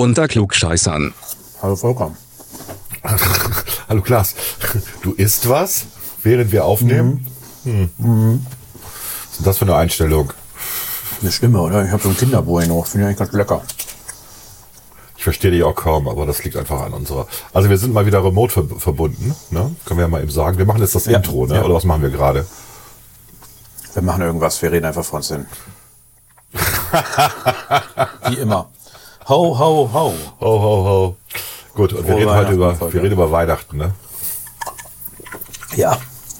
unter Klugscheißern. Hallo Volker. Hallo Klaas. Du isst was, während wir aufnehmen? Hm. Was ist denn das für eine Einstellung? Eine Stimme, oder? Ich habe so ein Kinderbueno. Finde ich eigentlich ganz lecker. Ich verstehe dich auch kaum, aber das liegt einfach an unserer. Also wir sind mal wieder remote ver verbunden, ne? Können wir ja mal eben sagen. Wir machen jetzt das Ja. Intro, ne? Ja. Oder was machen wir gerade? Wir machen irgendwas, wir reden einfach vor uns hin. Wie immer. Ho, ho, ho. Ho, ho, ho. Gut, und wir reden heute über, wir reden über Weihnachten, ne? Ja,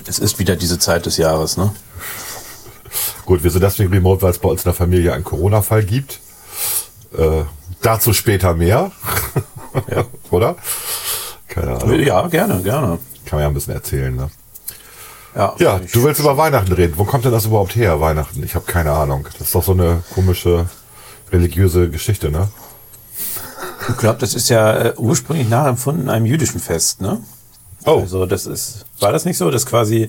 es ist wieder diese Zeit des Jahres, ne? Gut, wir sind deswegen remote, weil es bei uns in der Familie einen Corona-Fall gibt. Äh, dazu später mehr. Ja. Oder? Keine Ahnung. Ja, gerne, gerne. Kann man ja ein bisschen erzählen, ne? Ja, Ja, du willst über Weihnachten reden. Wo kommt denn das überhaupt her, Weihnachten? Ich habe keine Ahnung. Das ist doch so eine komische religiöse Geschichte, ne? Ich glaube, das ist ja äh, ursprünglich nachempfunden einem jüdischen Fest, ne? Oh, Also das ist, war das nicht so, dass quasi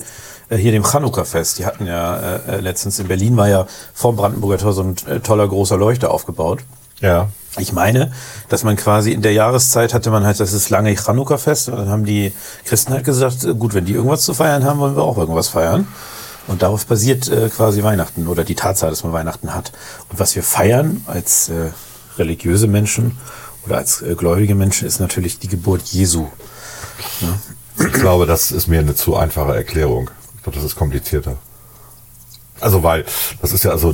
äh, hier dem Chanukka-Fest, die hatten ja äh, äh, letztens in Berlin war ja vor Brandenburger Tor so ein äh, toller großer Leuchter aufgebaut. ja. Ich meine, dass man quasi in der Jahreszeit hatte man halt das ist lange Chanukka-Fest und dann haben die Christen halt gesagt, äh, gut, wenn die irgendwas zu feiern haben, wollen wir auch irgendwas feiern. Und darauf basiert äh, quasi Weihnachten oder die Tatsache, dass man Weihnachten hat. Und was wir feiern als äh, religiöse Menschen oder als äh, gläubige Menschen ist natürlich die Geburt Jesu. Ich glaube, das ist mir eine zu einfache Erklärung. Ich glaube, das ist komplizierter. Also, weil, das ist ja, also,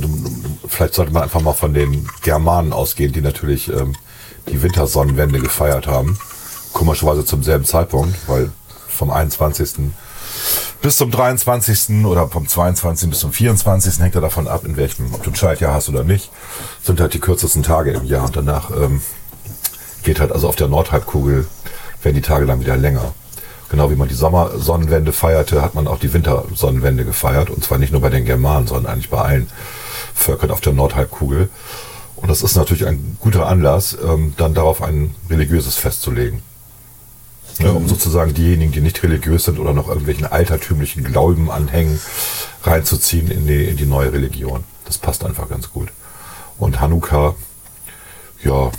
vielleicht sollte man einfach mal von den Germanen ausgehen, die natürlich ähm, die Wintersonnenwende gefeiert haben. Komischerweise zum selben Zeitpunkt, weil vom 21. bis zum 23. oder vom 22. bis zum 24. hängt ja davon ab, in welchem, ob du ein Schaltjahr hast oder nicht, sind halt die kürzesten Tage im Jahr. Und danach ähm, geht halt also auf der Nordhalbkugel, werden die Tage dann wieder länger. Genau wie man die Sommersonnenwende feierte, hat man auch die Wintersonnenwende gefeiert. Und zwar nicht nur bei den Germanen, sondern eigentlich bei allen Völkern auf der Nordhalbkugel. Und das ist natürlich ein guter Anlass, ähm, dann darauf ein religiöses Fest zu legen. Ja, um sozusagen diejenigen, die nicht religiös sind oder noch irgendwelchen altertümlichen Glauben anhängen, reinzuziehen in die, in die neue Religion. Das passt einfach ganz gut. Und Hanukkah, ja,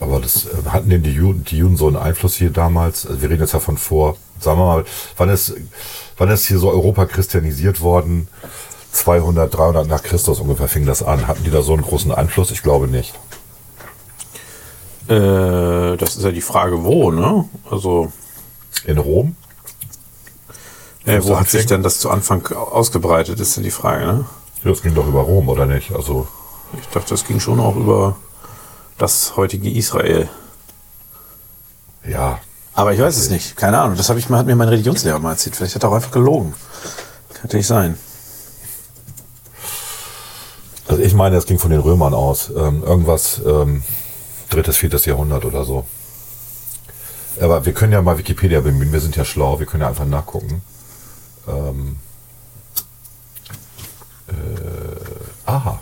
aber das äh, hatten denn die Juden, die Juden so einen Einfluss hier damals? Also wir reden jetzt ja von vor, sagen wir mal, wann ist, wann ist hier so Europa christianisiert worden? 200, 300 nach Christus ungefähr fing das an. Hatten die da so einen großen Einfluss? Ich glaube nicht. Äh, das ist ja die Frage, wo, ne? Also, In Rom? äh, wo hat sich denn das zu Anfang ausgebreitet, ist ja die Frage, ne? Ja, das ging doch über Rom, oder nicht? Also, Ich dachte, das ging schon auch über das heutige Israel. ja, Aber ich weiß es nicht. Keine Ahnung. Das habe ich hat mir mein Religionslehrer mal erzählt. Vielleicht hat er auch einfach gelogen. Könnte nicht sein. Also ich meine, es ging von den Römern aus. Ähm, irgendwas ähm, drittes, viertes Jahrhundert oder so. Aber wir können ja mal Wikipedia bemühen. Wir sind ja schlau. Wir können ja einfach nachgucken. Ähm, äh, aha.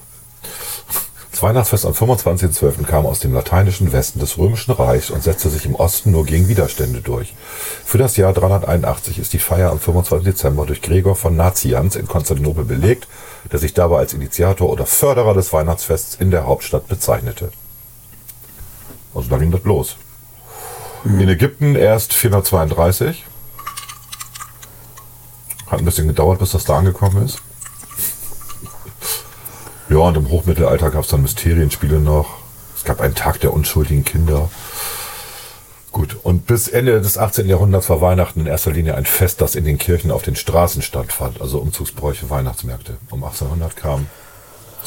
Das Weihnachtsfest am 25.12. kam aus dem lateinischen Westen des Römischen Reichs und setzte sich im Osten nur gegen Widerstände durch. Für das Jahr 381 ist die Feier am 25. Dezember durch Gregor von Nazianz in Konstantinopel belegt, der sich dabei als Initiator oder Förderer des Weihnachtsfests in der Hauptstadt bezeichnete. Also da ging das los. In Ägypten erst 432. Hat ein bisschen gedauert, bis das da angekommen ist. Ja, und im Hochmittelalter gab es dann Mysterienspiele noch. Es gab einen Tag der unschuldigen Kinder. Gut, und bis Ende des 18. Jahrhunderts war Weihnachten in erster Linie ein Fest, das in den Kirchen auf den Straßen stattfand, also Umzugsbräuche, Weihnachtsmärkte. Um 1800 kam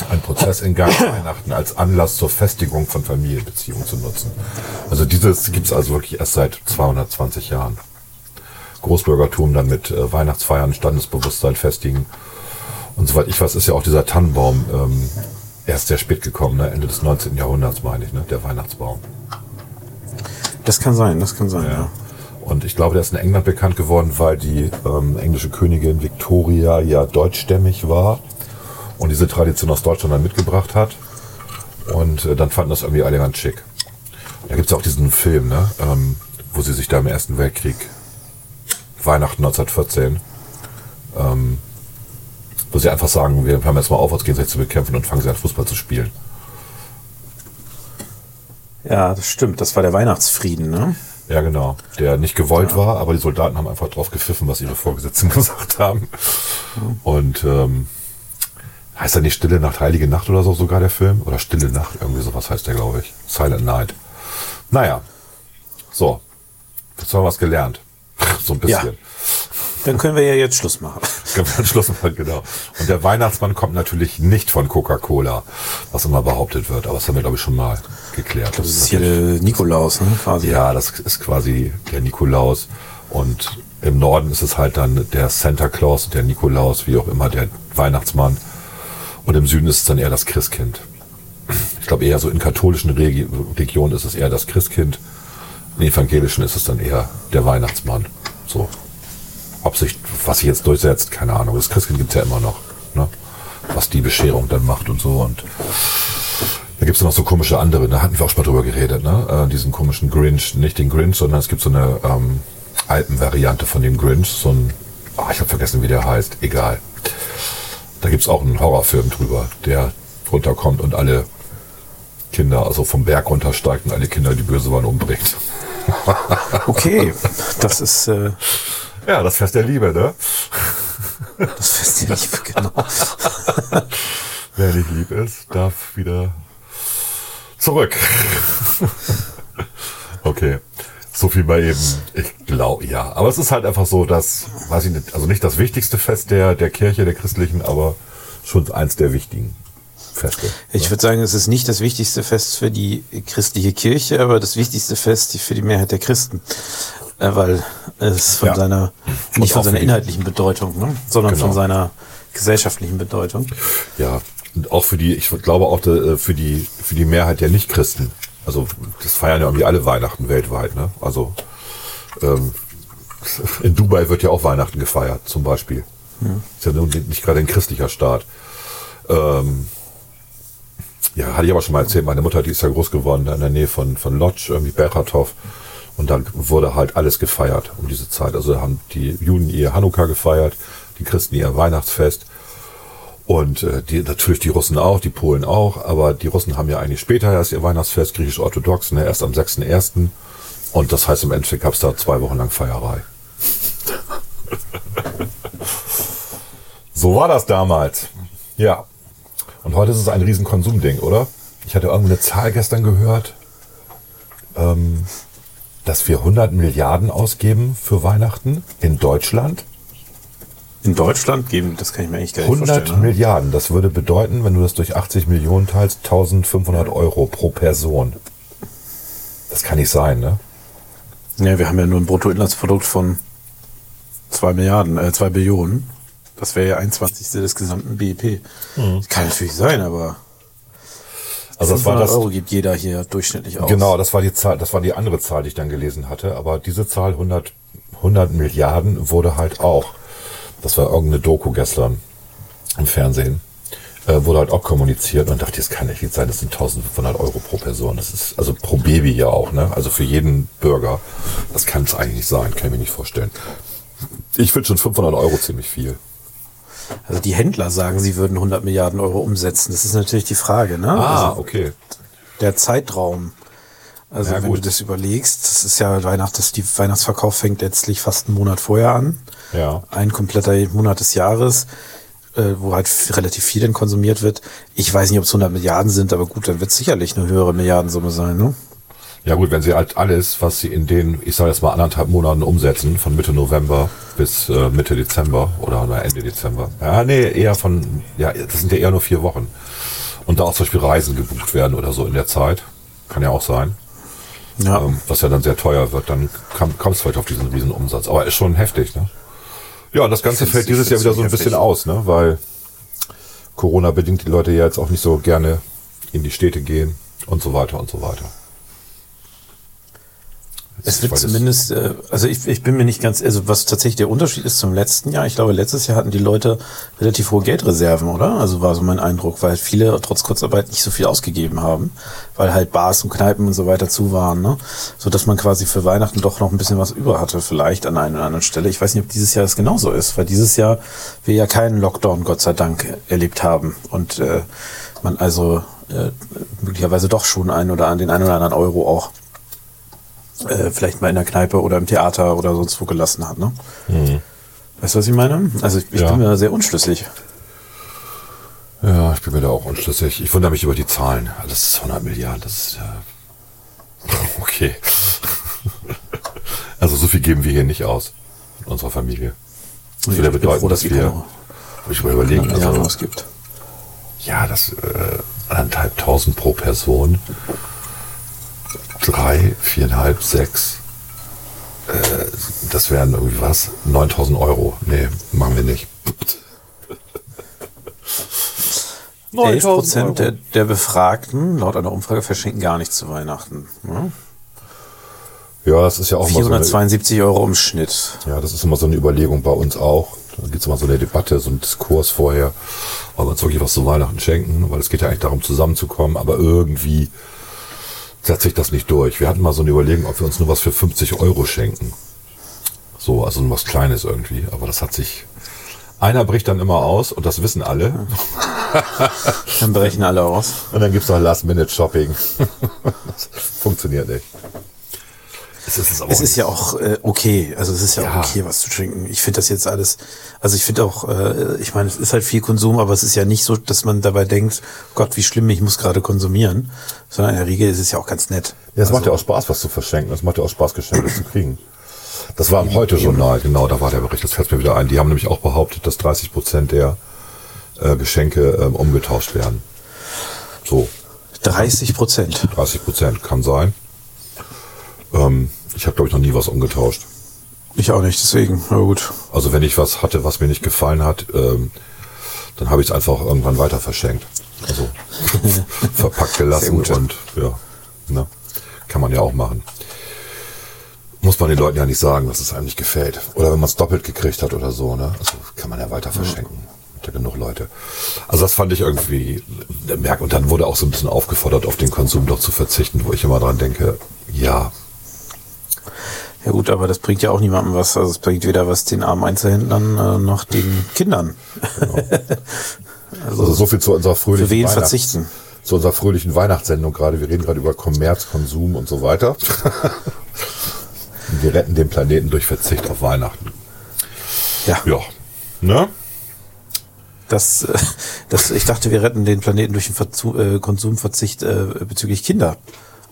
ein Prozess in Gang, Weihnachten als Anlass zur Festigung von Familienbeziehungen zu nutzen. Also dieses gibt es also wirklich erst seit 220 Jahren. Großbürgertum dann mit äh, Weihnachtsfeiern, Standesbewusstsein festigen. Und soweit ich weiß, ist ja auch dieser Tannenbaum ähm, erst sehr spät gekommen, ne? Ende des 19. Jahrhunderts meine ich, ne? der Weihnachtsbaum. Das kann sein, das kann sein, ja. Und ich glaube, der ist in England bekannt geworden, weil die ähm, englische Königin Victoria ja deutschstämmig war und diese Tradition aus Deutschland dann mitgebracht hat. Und äh, dann fanden das irgendwie alle ganz schick. Da gibt es auch diesen Film, ne? ähm, wo sie sich da im Ersten Weltkrieg, Weihnachten 1914, ähm, wo sie einfach sagen, wir hören jetzt mal auf, uns gegenseitig zu bekämpfen und fangen sie an Fußball zu spielen. Ja, das stimmt. Das war der Weihnachtsfrieden, ne? Ja, genau. Der nicht gewollt war, aber die Soldaten haben einfach drauf gepfiffen, was ihre Vorgesetzten gesagt haben. Und ähm, heißt er nicht Stille Nacht, Heilige Nacht oder so sogar der Film? Oder Stille Nacht, irgendwie sowas heißt der, glaube ich. Silent Night. Naja. So. Jetzt haben wir was gelernt. So ein bisschen. Ja. Dann können wir ja jetzt Schluss machen. Können wir Schluss machen, genau. Und der Weihnachtsmann kommt natürlich nicht von Coca-Cola, was immer behauptet wird. Aber das haben wir, glaube ich, schon mal geklärt. Das ist hier der Nikolaus, ne? Quasi. Ja, das ist quasi der Nikolaus. Und im Norden ist es halt dann der Santa Claus, der Nikolaus, wie auch immer, der Weihnachtsmann. Und im Süden ist es dann eher das Christkind. Ich glaube eher so in katholischen Regi Regionen ist es eher das Christkind. In evangelischen ist es dann eher der Weihnachtsmann. So. Ob sich, was sich jetzt durchsetzt, keine Ahnung. Das Christkind gibt's ja immer noch. Ne? Was die Bescherung dann macht und so. Und da gibt's noch so komische andere, da hatten wir auch schon mal drüber geredet, ne? Äh, diesen komischen Grinch, nicht den Grinch, sondern es gibt so eine ähm, Alpenvariante von dem Grinch, so ein, ah, ich habe vergessen, wie der heißt, egal. Da gibt's auch einen Horrorfilm drüber, der runterkommt und alle Kinder, also vom Berg runtersteigt und alle Kinder, die böse waren, umbringt. Okay, das ist äh, Ja, das Fest der Liebe, ne? das Fest der Liebe, genau. Wer nicht lieb ist, darf wieder zurück. okay. So viel bei eben. Ich glaube, ja. Aber es ist halt einfach so, dass, weiß ich nicht, also nicht das wichtigste Fest der, der Kirche, der christlichen, aber schon eins der wichtigen Feste. Ich würde sagen, es ist nicht das wichtigste Fest für die christliche Kirche, aber das wichtigste Fest für die Mehrheit der Christen. Äh, weil es von Ja. seiner, nicht von seiner inhaltlichen Bedeutung, ne? sondern Genau. von seiner gesellschaftlichen Bedeutung. Ja, und auch für die, ich glaube auch äh, für die, für die Mehrheit der Nichtchristen. Also das feiern ja irgendwie alle Weihnachten weltweit, ne? Also ähm, in Dubai wird ja auch Weihnachten gefeiert, zum Beispiel. Ist ja nun nicht gerade ein christlicher Staat. Ähm, ja, hatte ich aber schon mal erzählt, meine Mutter, die ist ja groß geworden, in der Nähe von, von Lodz, irgendwie Berchatov. Und da wurde halt alles gefeiert um diese Zeit. Also haben die Juden ihr Hanukkah gefeiert, die Christen ihr Weihnachtsfest. Und äh, die, natürlich die Russen auch, die Polen auch, aber die Russen haben ja eigentlich später erst ihr Weihnachtsfest, griechisch-orthodox, ne, erst am 6.1. Und das heißt, im Endeffekt gab es da zwei Wochen lang Feierei. so war das damals. Ja. Und heute ist es ein riesen Konsumding, oder? Ich hatte irgendwo eine Zahl gestern gehört, ähm, dass wir 100 Milliarden ausgeben für Weihnachten in Deutschland. In Deutschland geben, das kann ich mir eigentlich gar nicht 100 vorstellen. Ne? Milliarden, das würde bedeuten, wenn du das durch 80 Millionen teilst, 1500 Euro pro Person. Das kann nicht sein, ne? Ja, wir haben ja nur ein Bruttoinlandsprodukt von 2 Milliarden, äh, 2 Billionen. Das wäre ja ein Zwanzigstel des gesamten BIP. Kann natürlich sein, aber Also das war 500 das, Euro gibt jeder hier durchschnittlich aus. genau, das war die Zahl, das war die andere Zahl, die ich dann gelesen hatte. Aber diese Zahl 100, 100 Milliarden wurde halt auch, das war irgendeine Doku gestern im Fernsehen, äh, wurde halt auch kommuniziert und dachte, das kann nicht sein, das sind 1500 Euro pro Person. Das ist also pro Baby ja auch, ne? Also für jeden Bürger. Das kann es eigentlich nicht sein, kann ich mir nicht vorstellen. Ich finde schon 500 Euro ziemlich viel. Also die Händler sagen, sie würden 100 Milliarden Euro umsetzen. Das ist natürlich die Frage, ne? Ah, Also okay. der Zeitraum. Also Ja, wenn du das überlegst, das ist ja Weihnacht, das, die Weihnachtsverkauf fängt letztlich fast einen Monat vorher an. Ja. Ein kompletter Monat des Jahres, äh, wo halt relativ viel dann konsumiert wird. Ich weiß nicht, ob es 100 Milliarden sind, aber gut, dann wird es sicherlich eine höhere Milliardensumme sein, ne? Ja gut, wenn sie halt alles, was sie in den, ich sage jetzt mal anderthalb Monaten umsetzen, von Mitte November bis äh, Mitte Dezember oder Ende Dezember. Ja, nee, eher von, ja, das sind ja eher nur vier Wochen. Und da auch zum Beispiel Reisen gebucht werden oder so in der Zeit. Kann ja auch sein. Ja. Ähm, was ja dann sehr teuer wird, dann kam- kommt es vielleicht auf diesen riesen Umsatz. Aber ist schon heftig, ne? Ja, und das Ganze fällt dieses Jahr wieder so ein heftig. bisschen aus, ne? Weil Corona bedingt die Leute ja jetzt auch nicht so gerne in die Städte gehen und so weiter und so weiter. Es wird zumindest, äh, also ich, ich bin mir nicht ganz, also was tatsächlich der Unterschied ist zum letzten Jahr, ich glaube, letztes Jahr hatten die Leute relativ hohe Geldreserven, oder? Also war so mein Eindruck, weil viele trotz Kurzarbeit nicht so viel ausgegeben haben, weil halt Bars und Kneipen und so weiter zu waren, ne? So dass man quasi für Weihnachten doch noch ein bisschen was über hatte, vielleicht an einer oder anderen Stelle. Ich weiß nicht, ob dieses Jahr das genauso ist, weil dieses Jahr wir ja keinen Lockdown, Gott sei Dank, erlebt haben und äh, man also äh, möglicherweise doch schon einen oder den einen oder anderen Euro auch äh, vielleicht mal in der Kneipe oder im Theater oder sonst wo gelassen hat. Ne? Weißt du, was ich meine? Also ich, ich Ja. bin mir da sehr unschlüssig. Ja, ich bin mir da auch unschlüssig. Ich wundere mich über die Zahlen. Das ist 100 Milliarden, das ist ja... Okay. Also so viel geben wir hier nicht aus. In unserer Familie. Das würde bin bedeuten, froh, dass dass wir... Ich mal überlegen, Milliarden also, ausgibt. ja, das äh, anderthalb tausend pro Person. Drei, viereinhalb, sechs. Äh, das wären irgendwie was? 9000 Euro. Nee, machen wir nicht. 11 Euro. Prozent der, der Befragten laut einer Umfrage verschenken gar nichts zu Weihnachten. Ne? Ja, das ist ja auch mal so eine, 472 Euro im Schnitt. Ja, das ist immer so eine Überlegung bei uns auch. Da gibt es immer so eine Debatte, so einen Diskurs vorher, ob wir uns wirklich was zu Weihnachten schenken, weil es geht ja eigentlich darum, zusammenzukommen, aber irgendwie setzt sich das nicht durch. Wir hatten mal so eine Überlegung, ob wir uns nur was für 50 Euro schenken. So, also nur was Kleines irgendwie. Aber das hat sich. Einer bricht dann immer aus und das wissen alle. Dann berechnen alle aus. Und dann gibt's noch Last-Minute-Shopping. das funktioniert nicht. Es ist, es aber Es auch ist ja auch äh, okay. Also es ist ja, Ja. auch okay, was zu trinken. Ich finde das jetzt alles. Also ich finde auch, äh, ich meine, es ist halt viel Konsum, aber es ist ja nicht so, dass man dabei denkt, Gott, wie schlimm, ich muss gerade konsumieren. Sondern in der Regel ist es ja auch ganz nett. Ja, es macht Also ja auch Spaß, was zu verschenken. Es macht ja auch Spaß, Geschenke zu kriegen. Das war im Heute-Journal, genau, da war der Bericht, das fällt mir wieder ein. Die haben nämlich auch behauptet, dass 30 Prozent der äh, Geschenke ähm, umgetauscht werden. So, 30 Prozent. 30 Prozent kann sein. Ähm, ich habe, glaube ich, noch nie was umgetauscht. Ich auch nicht, deswegen. Na gut. Also wenn ich was hatte, was mir nicht gefallen hat, ähm, dann habe ich es einfach irgendwann weiter verschenkt. Also verpackt gelassen und ja, ne, kann man ja auch machen. Muss man den Leuten ja nicht sagen, dass es einem nicht gefällt. Oder wenn man es doppelt gekriegt hat oder so, ne? Also kann man ja weiter verschenken. Hat ja genug Leute. Also das fand ich irgendwie merk und dann wurde auch so ein bisschen aufgefordert, auf den Konsum doch zu verzichten, wo ich immer dran denke, ja, Ja gut, aber das bringt ja auch niemandem was. Also es bringt weder was den armen Einzelhändlern äh, noch den Kindern. Also so viel zu unserer fröhlichen Für wen Weihnachts- verzichten? Zu unserer fröhlichen Weihnachtssendung gerade. Wir reden gerade über Kommerz, Konsum und so weiter. Wir retten den Planeten durch Verzicht auf Weihnachten. Ja, Ja. Ne? das, äh, das, ich dachte, wir retten den Planeten durch den Verzu äh, Konsumverzicht äh, bezüglich Kinder.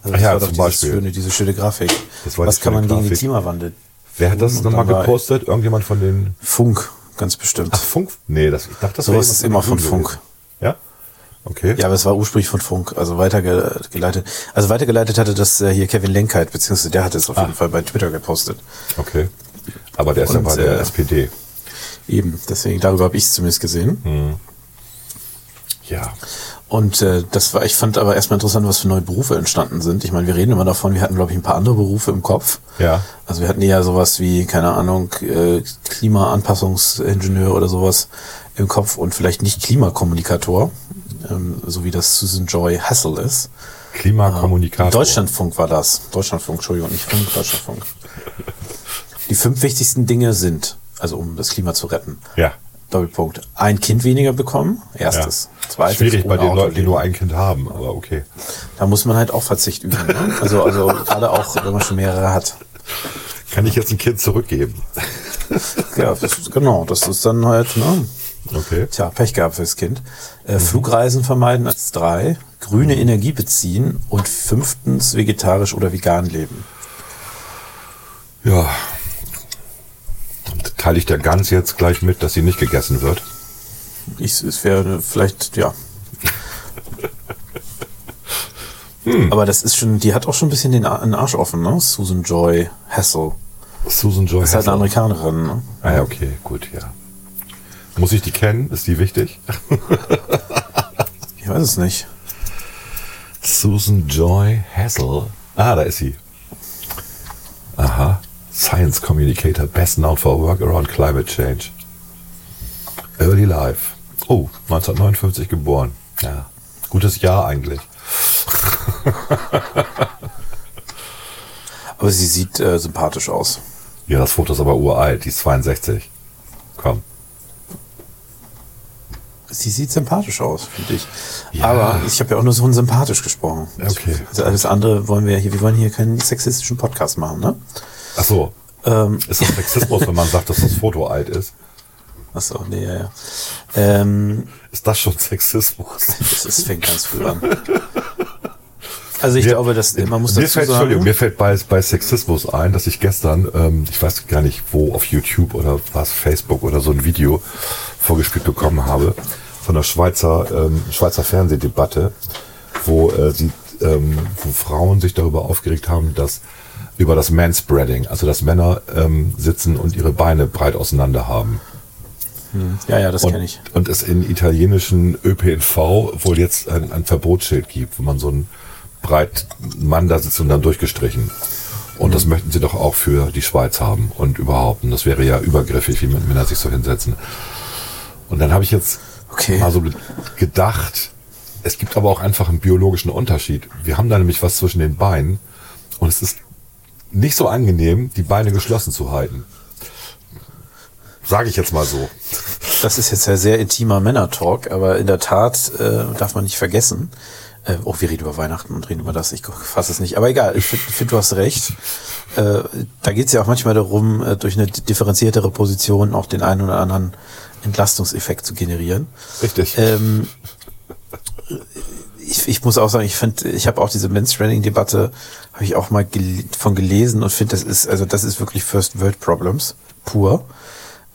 Also Ach ja, war doch zum dieses Beispiel. Schöne, diese schöne Grafik. Das war Was kann man schöne gegen den Grafik. Klimawandel? Wer hat das Und nochmal war gepostet? Irgendjemand von den. Funk, ganz bestimmt. Ach, Funk? Nee, das, ich dachte, das Sowas wäre ist jemand immer von Funk. gewesen. Ja? Okay. Ja, aber es war ursprünglich von Funk, also weitergeleitet. Also weitergeleitet hatte das äh, hier Kevin Lenkheit, beziehungsweise der hat es auf Ah. jeden Fall bei Twitter gepostet. Okay. Aber der ist ja bei der äh, SPD. Eben, deswegen, darüber habe ich es zumindest gesehen. Ja. Und äh, das war, ich fand aber erstmal interessant, was für neue Berufe entstanden sind. Ich meine, wir reden immer davon, wir hatten, glaube ich, ein paar andere Berufe im Kopf. Ja. Also wir hatten eher sowas wie, keine Ahnung, äh, Klimaanpassungsingenieur oder sowas im Kopf und vielleicht nicht Klimakommunikator, ähm, so wie das Susan Joy Hassel ist. Klimakommunikator. Deutschlandfunk war das. Deutschlandfunk, Entschuldigung, nicht Funk, Deutschlandfunk. Die fünf wichtigsten Dinge sind, also um das Klima zu retten. Ja. Doppelpunkt. Ein Kind weniger bekommen. Erstes. Zweites. Schwierig bei den Leuten, die nur ein Kind haben, aber okay. Da muss man halt auch Verzicht üben. Ne? Also, also gerade auch, wenn man schon mehrere hat. Kann ich jetzt ein Kind zurückgeben? Ja, das, genau. Das ist dann halt, ne? Okay. Tja, Pech gehabt fürs Kind. Äh, Flugreisen vermeiden als drei. Grüne Energie beziehen. Und fünftens vegetarisch oder vegan leben. Ja. Teile ich der Gans jetzt gleich mit, dass sie nicht gegessen wird? Ich, es wäre vielleicht, ja. Hm. Aber das ist schon, die hat auch schon ein bisschen den, Arsch offen, ne? Susan Joy Hassel. Susan Joy Ist halt eine Hassel. Amerikanerin, ne? Ah ja, okay, gut, ja. Muss ich die kennen? Ist die wichtig? Ich weiß es nicht. Susan Joy Hassel. Ah, da ist sie. Aha. Science Communicator, best known for work around climate change. Early life. Oh, 1959 geboren. Ja. Gutes Jahr eigentlich. Aber sie sieht äh, sympathisch aus. Ja, das Foto ist aber uralt. Die ist 62. Komm. Sie sieht sympathisch aus, finde ich. Aber ich habe ja auch nur so unsympathisch gesprochen. Okay. Also alles andere wollen wir hier, wir wollen hier keinen sexistischen Podcast machen, ne? Ach so. ist das Sexismus, wenn man sagt, dass das Foto alt ist? Achso, nee, ja, ja. Ähm, Ist das schon Sexismus? das, das fängt ganz früh an. Also ich Mir- glaube, dass man muss mir dazu fällt, Entschuldigung, sagen. mir fällt bei, bei Sexismus ein, dass ich gestern, ähm, ich weiß gar nicht wo, auf YouTube oder was, Facebook oder so ein Video vorgespielt bekommen habe von der Schweizer, ähm, Schweizer Fernsehdebatte, wo äh, sie, ähm, wo Frauen sich darüber aufgeregt haben, dass über das Manspreading, also dass Männer ähm, sitzen und ihre Beine breit auseinander haben. Ja, ja, das kenne ich. und es in italienischen ÖPNV wohl jetzt ein, ein Verbotsschild gibt, wo man so einen breit Mann da sitzt und dann durchgestrichen. Und das möchten sie doch auch für die Schweiz haben und überhaupt. Und das wäre ja übergriffig, wie Männer sich so hinsetzen. Und dann habe ich jetzt Okay. mal so ge- gedacht, es gibt aber auch einfach einen biologischen Unterschied. Wir haben da nämlich was zwischen den Beinen und es ist nicht so angenehm, die Beine geschlossen zu halten. Sage ich jetzt mal so. Das ist jetzt ja sehr intimer Männer-Talk, aber in der Tat äh, darf man nicht vergessen. Äh, oh, wir reden über Weihnachten und reden über das. Ich fasse es nicht. Aber egal, ich finde, find, du hast recht. Äh, da geht es ja auch manchmal darum, äh, durch eine differenziertere Position auch den einen oder anderen Entlastungseffekt zu generieren. Richtig. Ähm, ich, ich muss auch sagen, ich finde, ich habe auch diese Men's-Training-Debatte, habe ich auch mal gel von gelesen und finde, das ist, also das ist wirklich First World Problems, pur.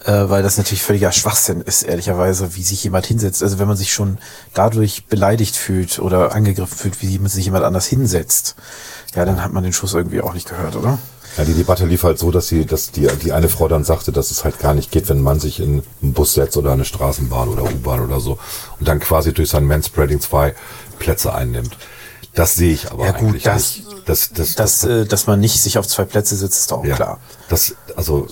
Äh, weil das natürlich völliger Schwachsinn ist, ehrlicherweise, wie sich jemand hinsetzt. Also wenn man sich schon dadurch beleidigt fühlt oder angegriffen fühlt, wie sich jemand anders hinsetzt, ja, dann hat man den Schuss irgendwie auch nicht gehört, oder? Ja, die Debatte lief halt so, dass sie, dass die, die eine Frau dann sagte, dass es halt gar nicht geht, wenn man sich in einen Bus setzt oder eine Straßenbahn oder U-Bahn oder so und dann quasi durch sein Manspreading zwei Plätze einnimmt. Das sehe ich aber Ja, gut, eigentlich das- nicht. Das, das, Dass, äh, dass man nicht sich auf zwei Plätze sitzt, ist doch auch ja, klar. Das, also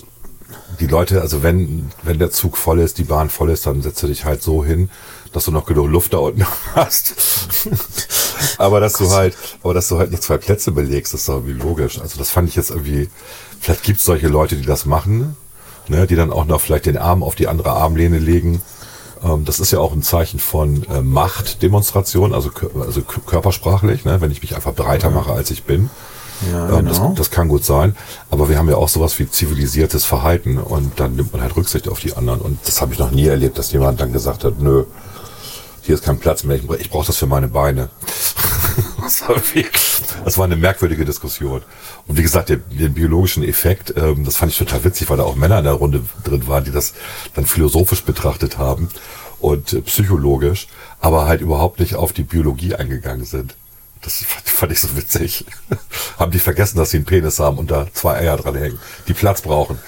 die Leute, also wenn, wenn der Zug voll ist, die Bahn voll ist, dann setzt du dich halt so hin, dass du noch genug Luft da unten hast. aber dass du halt, aber dass du halt nicht zwei Plätze belegst, ist doch irgendwie logisch. Also das fand ich jetzt irgendwie, vielleicht gibt es solche Leute, die das machen, ne, die dann auch noch vielleicht den Arm auf die andere Armlehne legen. Ähm, das ist ja auch ein Zeichen von äh, Machtdemonstration, also, also körpersprachlich, ne, wenn ich mich einfach breiter mache, als ich bin. Ja, Ähm, genau. das, das kann gut sein, aber wir haben ja auch sowas wie zivilisiertes Verhalten und dann nimmt man halt Rücksicht auf die anderen. Und das habe ich noch nie erlebt, dass jemand dann gesagt hat, nö, hier ist kein Platz mehr, ich brauche das für meine Beine. das, war irgendwie- das war eine merkwürdige Diskussion. Und wie gesagt, den, den biologischen Effekt, ähm, das fand ich total witzig, weil da auch Männer in der Runde drin waren, die das dann philosophisch betrachtet haben und äh, psychologisch, aber halt überhaupt nicht auf die Biologie eingegangen sind. Das fand, fand ich so witzig. haben die vergessen, dass sie einen Penis haben und da zwei Eier dran hängen, die Platz brauchen.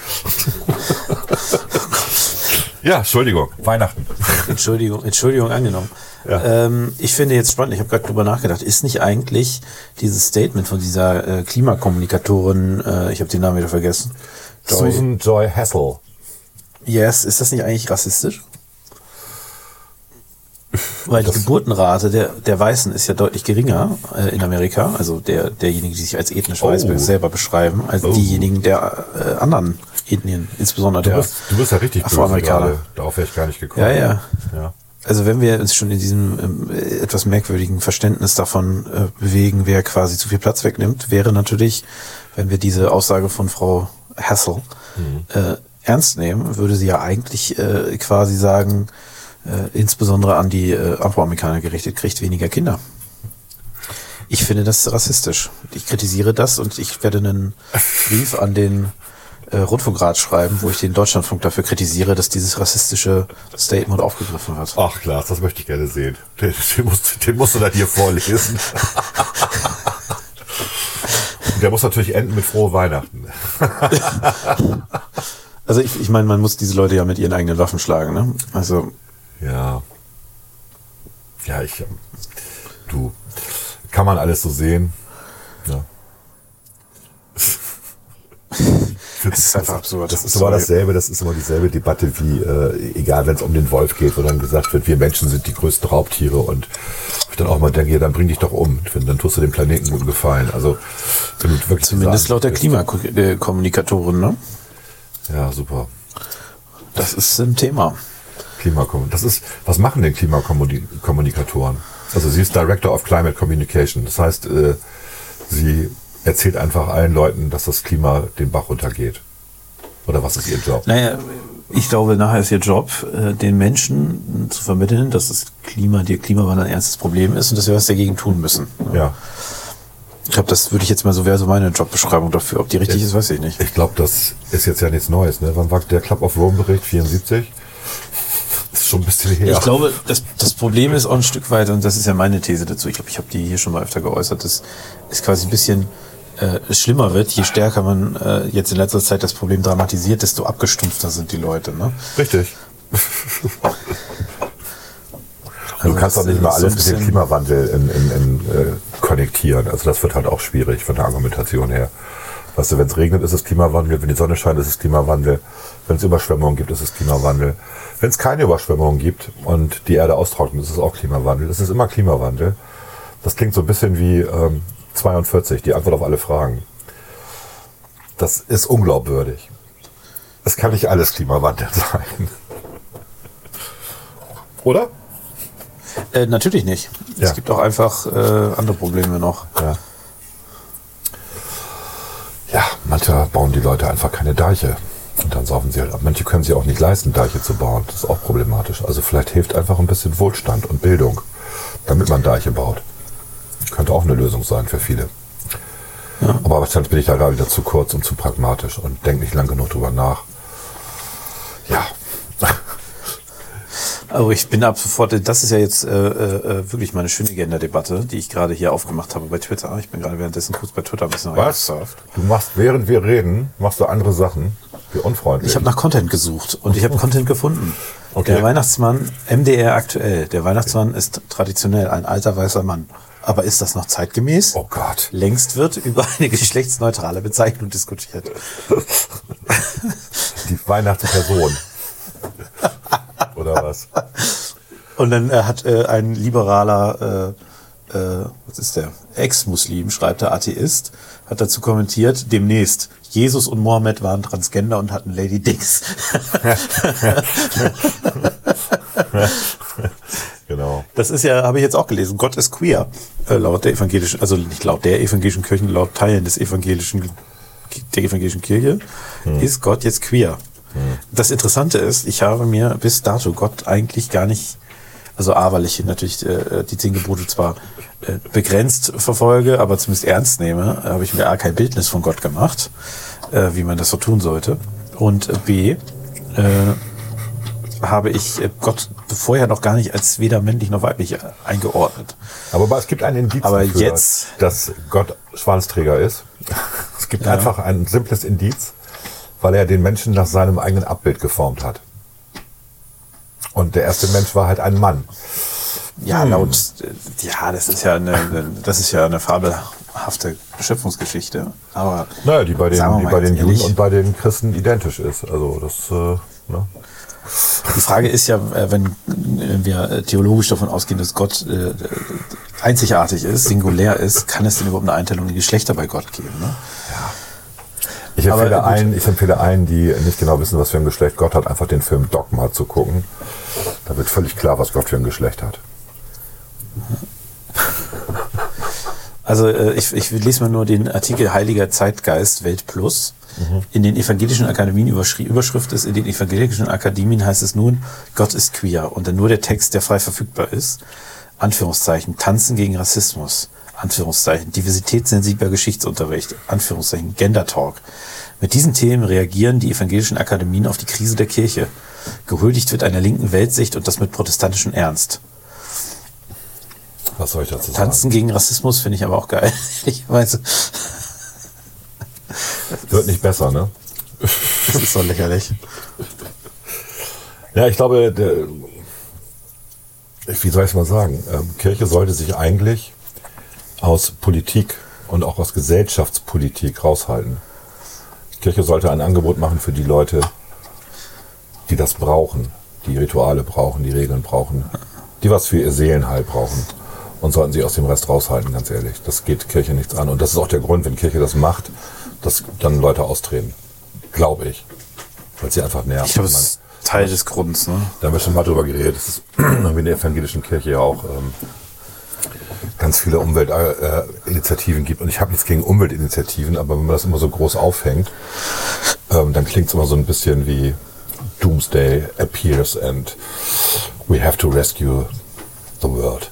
ja, Entschuldigung, Weihnachten. Entschuldigung, Entschuldigung angenommen. Ja. Ähm, ich finde jetzt spannend, ich habe gerade drüber nachgedacht, ist nicht eigentlich dieses Statement von dieser äh, Klimakommunikatorin, äh, ich habe den Namen wieder vergessen, Joy, Susan Joy Hassel. Yes, ist das nicht eigentlich rassistisch? Weil die Das- Geburtenrate der, der Weißen ist ja deutlich geringer äh, in Amerika, also der, derjenigen, die sich als ethnisch weiß Oh. selber beschreiben, als Oh. diejenigen der äh, anderen Ethnien, insbesondere Du der bist, du bist ja richtig Afroamerikaner. Darauf wäre ich gar nicht gekommen. Ja, ja. ja. Also wenn wir uns schon in diesem ähm, äh, etwas merkwürdigen Verständnis davon äh, bewegen, wer quasi zu viel Platz wegnimmt, wäre natürlich, wenn wir diese Aussage von Frau Hassel äh, ernst nehmen, würde sie ja eigentlich äh, quasi sagen, äh, insbesondere an die äh, Afroamerikaner gerichtet, kriegt weniger Kinder. Ich finde das rassistisch. Ich kritisiere das und ich werde einen Brief an den äh, Rundfunkrat schreiben, wo ich den Deutschlandfunk dafür kritisiere, dass dieses rassistische Statement aufgegriffen wird. Ach klar, das möchte ich gerne sehen. Den, den, musst, den musst du dann hier vorlesen. Und Der muss natürlich enden mit frohe Weihnachten. Also ich, ich meine, man muss diese Leute ja mit ihren eigenen Waffen schlagen, ne? Also Ja. Ja, ich. Du. Kann man alles so sehen. Ja. es ist einfach absurd. Das ist immer dasselbe, das ist immer dieselbe Debatte wie, äh, egal wenn es um den Wolf geht, wo dann gesagt wird, wir Menschen sind die größten Raubtiere und ich dann auch mal denke, ja, dann bring dich doch um, dann tust du dem Planeten guten Gefallen. Also wenn du wirklich Zumindest laut der Ansicht Klimakommunikatoren, ne? Ja, super. Das ist ein Thema. Klimakommunikatoren. Das ist, was machen denn Klimakommunikatoren? Also sie ist Director of Climate Communication. Das heißt, äh, sie erzählt einfach allen Leuten, dass das Klima den Bach runtergeht. Oder was ist ihr Job? Naja, ich glaube, nachher ist ihr Job, äh, den Menschen zu vermitteln, dass das Klima, der Klimawandel ein ernstes Problem ist und dass wir was dagegen tun müssen. Ja. Ich glaube, das würde ich jetzt mal so, wäre so meine Jobbeschreibung dafür. Ob die richtig ist, weiß ich nicht. Ich glaube, das ist jetzt ja nichts Neues. Ne? Wann war der Club of Rome Bericht? 74? Das ist schon ein bisschen her. Ich glaube, das, das Problem ist auch ein Stück weit, und das ist ja meine These dazu, ich glaube, ich habe die hier schon mal öfter geäußert, dass es quasi ein bisschen äh, schlimmer wird, je stärker man äh, jetzt in letzter Zeit das Problem dramatisiert, desto abgestumpfter sind die Leute. Ne? Richtig. Also du kannst doch nicht mal alles mit dem bisschen- Klimawandel in, in, in, äh, konnektieren. Also das wird halt auch schwierig von der Argumentation her. Weißt du, wenn es regnet, ist es Klimawandel. Wenn die Sonne scheint, ist es Klimawandel. Wenn es Überschwemmungen gibt, ist es Klimawandel. Wenn es keine Überschwemmungen gibt und die Erde austrocknet, ist es auch Klimawandel. Es ist immer Klimawandel. Das klingt so ein bisschen wie ähm, 42, die Antwort auf alle Fragen. Das ist unglaubwürdig. Es kann nicht alles Klimawandel sein. Oder? Äh, natürlich nicht. Ja. Es gibt auch einfach äh, andere Probleme noch. Ja. Ja, manche bauen die Leute einfach keine Deiche. Und dann saufen sie halt ab. Manche können sich auch nicht leisten, Deiche zu bauen. Das ist auch problematisch. Also vielleicht hilft einfach ein bisschen Wohlstand und Bildung, damit man Deiche baut. Könnte auch eine Lösung sein für viele. Aber wahrscheinlich bin ich da gerade wieder zu kurz und zu pragmatisch und denke nicht lang genug drüber nach. Ja, Aber ich bin ab sofort, das ist ja jetzt äh, äh, wirklich meine schöne Gender-Debatte, die ich gerade hier aufgemacht habe bei Twitter. Ich bin gerade währenddessen kurz bei Twitter ein bisschen was? Du machst, während wir reden, machst du andere Sachen. Wie unfreundlich. Ich habe nach Content gesucht und ich habe Content gefunden. Okay. Der Weihnachtsmann, MDR aktuell, der Weihnachtsmann ist traditionell ein alter weißer Mann. Aber ist das noch zeitgemäß? oh Gott. Längst wird über eine geschlechtsneutrale Bezeichnung diskutiert. Die Weihnachtsperson. Oder was? Und dann äh, hat äh, ein liberaler, äh, äh, was ist der, Ex-Muslim, schreibt der Atheist, hat dazu kommentiert, demnächst, Jesus und Mohammed waren Transgender und hatten Lady Dicks. Das ist ja, habe ich jetzt auch gelesen, Gott ist queer. Äh, laut der evangelischen, also nicht laut der evangelischen Kirchen, laut Teilen des evangelischen, der evangelischen Kirche, ist Gott jetzt queer. Das Interessante ist, ich habe mir bis dato Gott eigentlich gar nicht, also A, weil ich natürlich äh, die zehn Gebote zwar äh, begrenzt verfolge, aber zumindest ernst nehme, habe ich mir A, kein Bildnis von Gott gemacht, äh, wie man das so tun sollte. Und äh, B, äh, habe ich äh, Gott vorher noch gar nicht als weder männlich noch weiblich äh, eingeordnet. Aber es gibt ein Indiz Aber dafür, jetzt- dass Gott Schwanzträger ist. Es gibt einfach ein simples Indiz, weil er den Menschen nach seinem eigenen Abbild geformt hat. Und der erste Mensch war halt ein Mann. Ja, laut, äh, ja, das ist ja eine, das ist ja eine fabelhafte Schöpfungsgeschichte. Aber Naja, die bei den, die bei den Juden und bei den Christen identisch ist. Also das, äh, ne? Die Frage ist ja, äh, wenn wir äh, theologisch davon ausgehen, dass Gott äh, einzigartig ist, singulär ist, kann es denn überhaupt eine Einteilung in Geschlechter bei Gott geben? Ne? Ich Aber empfehle, gut. allen, ich empfehle allen, die nicht genau wissen, was für ein Geschlecht Gott hat, einfach den Film Dogma zu gucken. Da wird völlig klar, was Gott für ein Geschlecht hat. Also ich, ich lese mal nur den Artikel Heiliger Zeitgeist Welt Plus. In den evangelischen Akademien Überschri Überschrift ist, in den evangelischen Akademien heißt es nun, Gott ist queer und dann nur der Text, der frei verfügbar ist. Anführungszeichen, Tanzen gegen Rassismus. Anführungszeichen, diversitätssensibler Geschichtsunterricht. Anführungszeichen, Gender Talk. Mit diesen Themen reagieren die evangelischen Akademien auf die Krise der Kirche. Gehuldigt wird einer linken Weltsicht und das mit protestantischem Ernst. Was soll ich dazu sagen? Tanzen gegen Rassismus finde ich aber auch geil. Ehrlicherweise. Wird nicht besser, ne? Das ist so lächerlich. Ja, ich glaube, der, wie soll ich es mal sagen? Ähm, Kirche sollte sich eigentlich aus Politik und auch aus Gesellschaftspolitik raushalten. Kirche sollte ein Angebot machen für die Leute, die das brauchen, die Rituale brauchen, die Regeln brauchen, die was für ihr Seelenheil brauchen und sollten sich aus dem Rest raushalten, ganz ehrlich. Das geht Kirche nichts an. Und das ist auch der Grund, wenn Kirche das macht, dass dann Leute austreten. Glaube ich. Weil sie einfach nervt. Ich glaube, Man- es- Teil des Grunds, ne? Da haben wir schon mal drüber geredet. Das ist in der evangelischen Kirche ja auch ähm, ganz viele Umweltinitiativen gibt. Und ich habe nichts gegen Umweltinitiativen, aber wenn man das immer so groß aufhängt, ähm, dann klingt es immer so ein bisschen wie Doomsday appears and we have to rescue the world.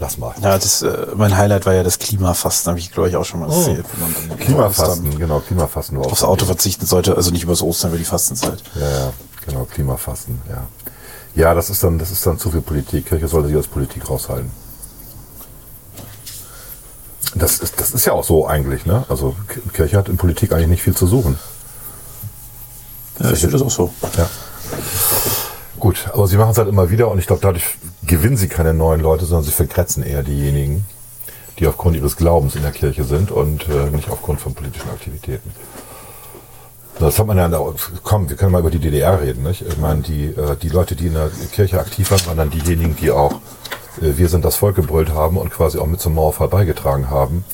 Lass mal. Ja, das, äh, mein Highlight war ja das Klimafasten, habe ich glaube ich auch schon mal Oh. erzählt. dann Klimafasten, genau, Klimafasten Aufs Auto verzichten sollte, also nicht übers Ostern, über die Fastenzeit. Ja, ja, genau, Klimafasten, ja. Ja, das ist dann, das ist dann zu viel Politik. Kirche sollte sich aus Politik raushalten. Das ist, das ist ja auch so eigentlich, ne? Also Kirche hat in Politik eigentlich nicht viel zu suchen. Ja, ich sehe das auch so. Ja. Gut, aber sie machen es halt immer wieder und ich glaube, dadurch gewinnen sie keine neuen Leute, sondern sie verkratzen eher diejenigen, die aufgrund ihres Glaubens in der Kirche sind und äh, nicht aufgrund von politischen Aktivitäten. Das hat man ja, komm, wir können mal über die DDR reden, nicht? Ich meine, die, äh, die Leute, die in der Kirche aktiv waren, waren dann diejenigen, die auch äh, Wir sind das Volk gebrüllt haben und quasi auch mit zum Mauerfall beigetragen haben.